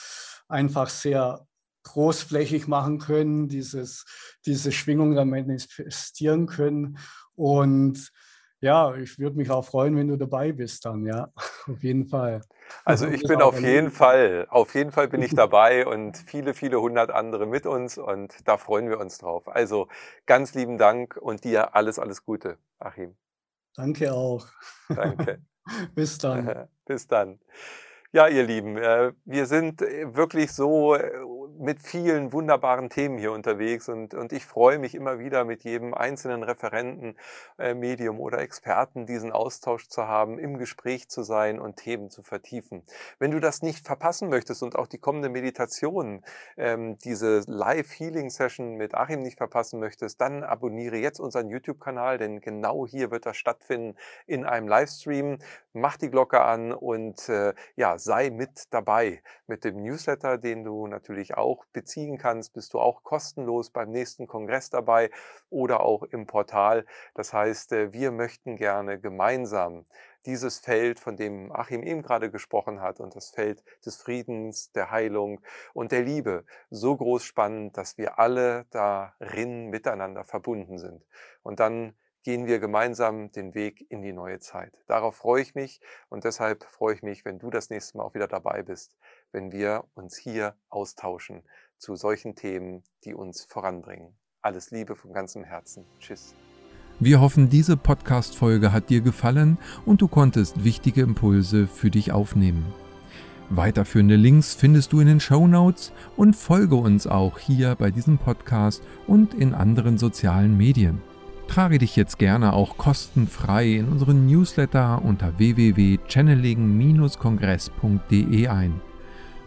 einfach sehr großflächig machen können, dieses, diese Schwingung dann manifestieren können. Und ja, ich würde mich auch freuen, wenn du dabei bist dann, ja, auf jeden Fall. Also ich bin auf jeden Fall, auf jeden Fall bin ich dabei und viele, viele hundert andere mit uns und da freuen wir uns drauf. Also ganz lieben Dank und dir alles, alles Gute, Achim. Danke auch. Danke. Bis dann. Bis dann. Ja, ihr Lieben, äh, wir sind äh, wirklich so äh, mit vielen wunderbaren Themen hier unterwegs und, und ich freue mich immer wieder mit jedem einzelnen Referenten, äh, Medium oder Experten diesen Austausch zu haben, im Gespräch zu sein und Themen zu vertiefen. Wenn du das nicht verpassen möchtest und auch die kommende Meditation, ähm, diese Live-Healing-Session mit Achim nicht verpassen möchtest, dann abonniere jetzt unseren YouTube-Kanal, denn genau hier wird das stattfinden in einem Livestream. Mach die Glocke an und äh, ja, sei mit dabei mit dem Newsletter, den du natürlich auch auch beziehen kannst, bist du auch kostenlos beim nächsten Kongress dabei oder auch im Portal. Das heißt, äh, wir möchten gerne gemeinsam dieses Feld, von dem Achim eben gerade gesprochen hat, und das Feld des Friedens, der Heilung und der Liebe so groß spannen, dass wir alle darin miteinander verbunden sind. Und dann gehen wir gemeinsam den Weg in die neue Zeit. Darauf freue ich mich und deshalb freue ich mich, wenn du das nächste Mal auch wieder dabei bist wenn wir uns hier austauschen zu solchen Themen, die uns voranbringen. Alles Liebe von ganzem Herzen. Tschüss. Wir hoffen, diese Podcast-Folge hat dir gefallen und du konntest wichtige Impulse für dich aufnehmen. Weiterführende Links findest du in den Show Notes und folge uns auch hier bei diesem Podcast und in anderen sozialen Medien. Trage dich jetzt gerne auch kostenfrei in unseren Newsletter unter www.channeling-kongress.de ein.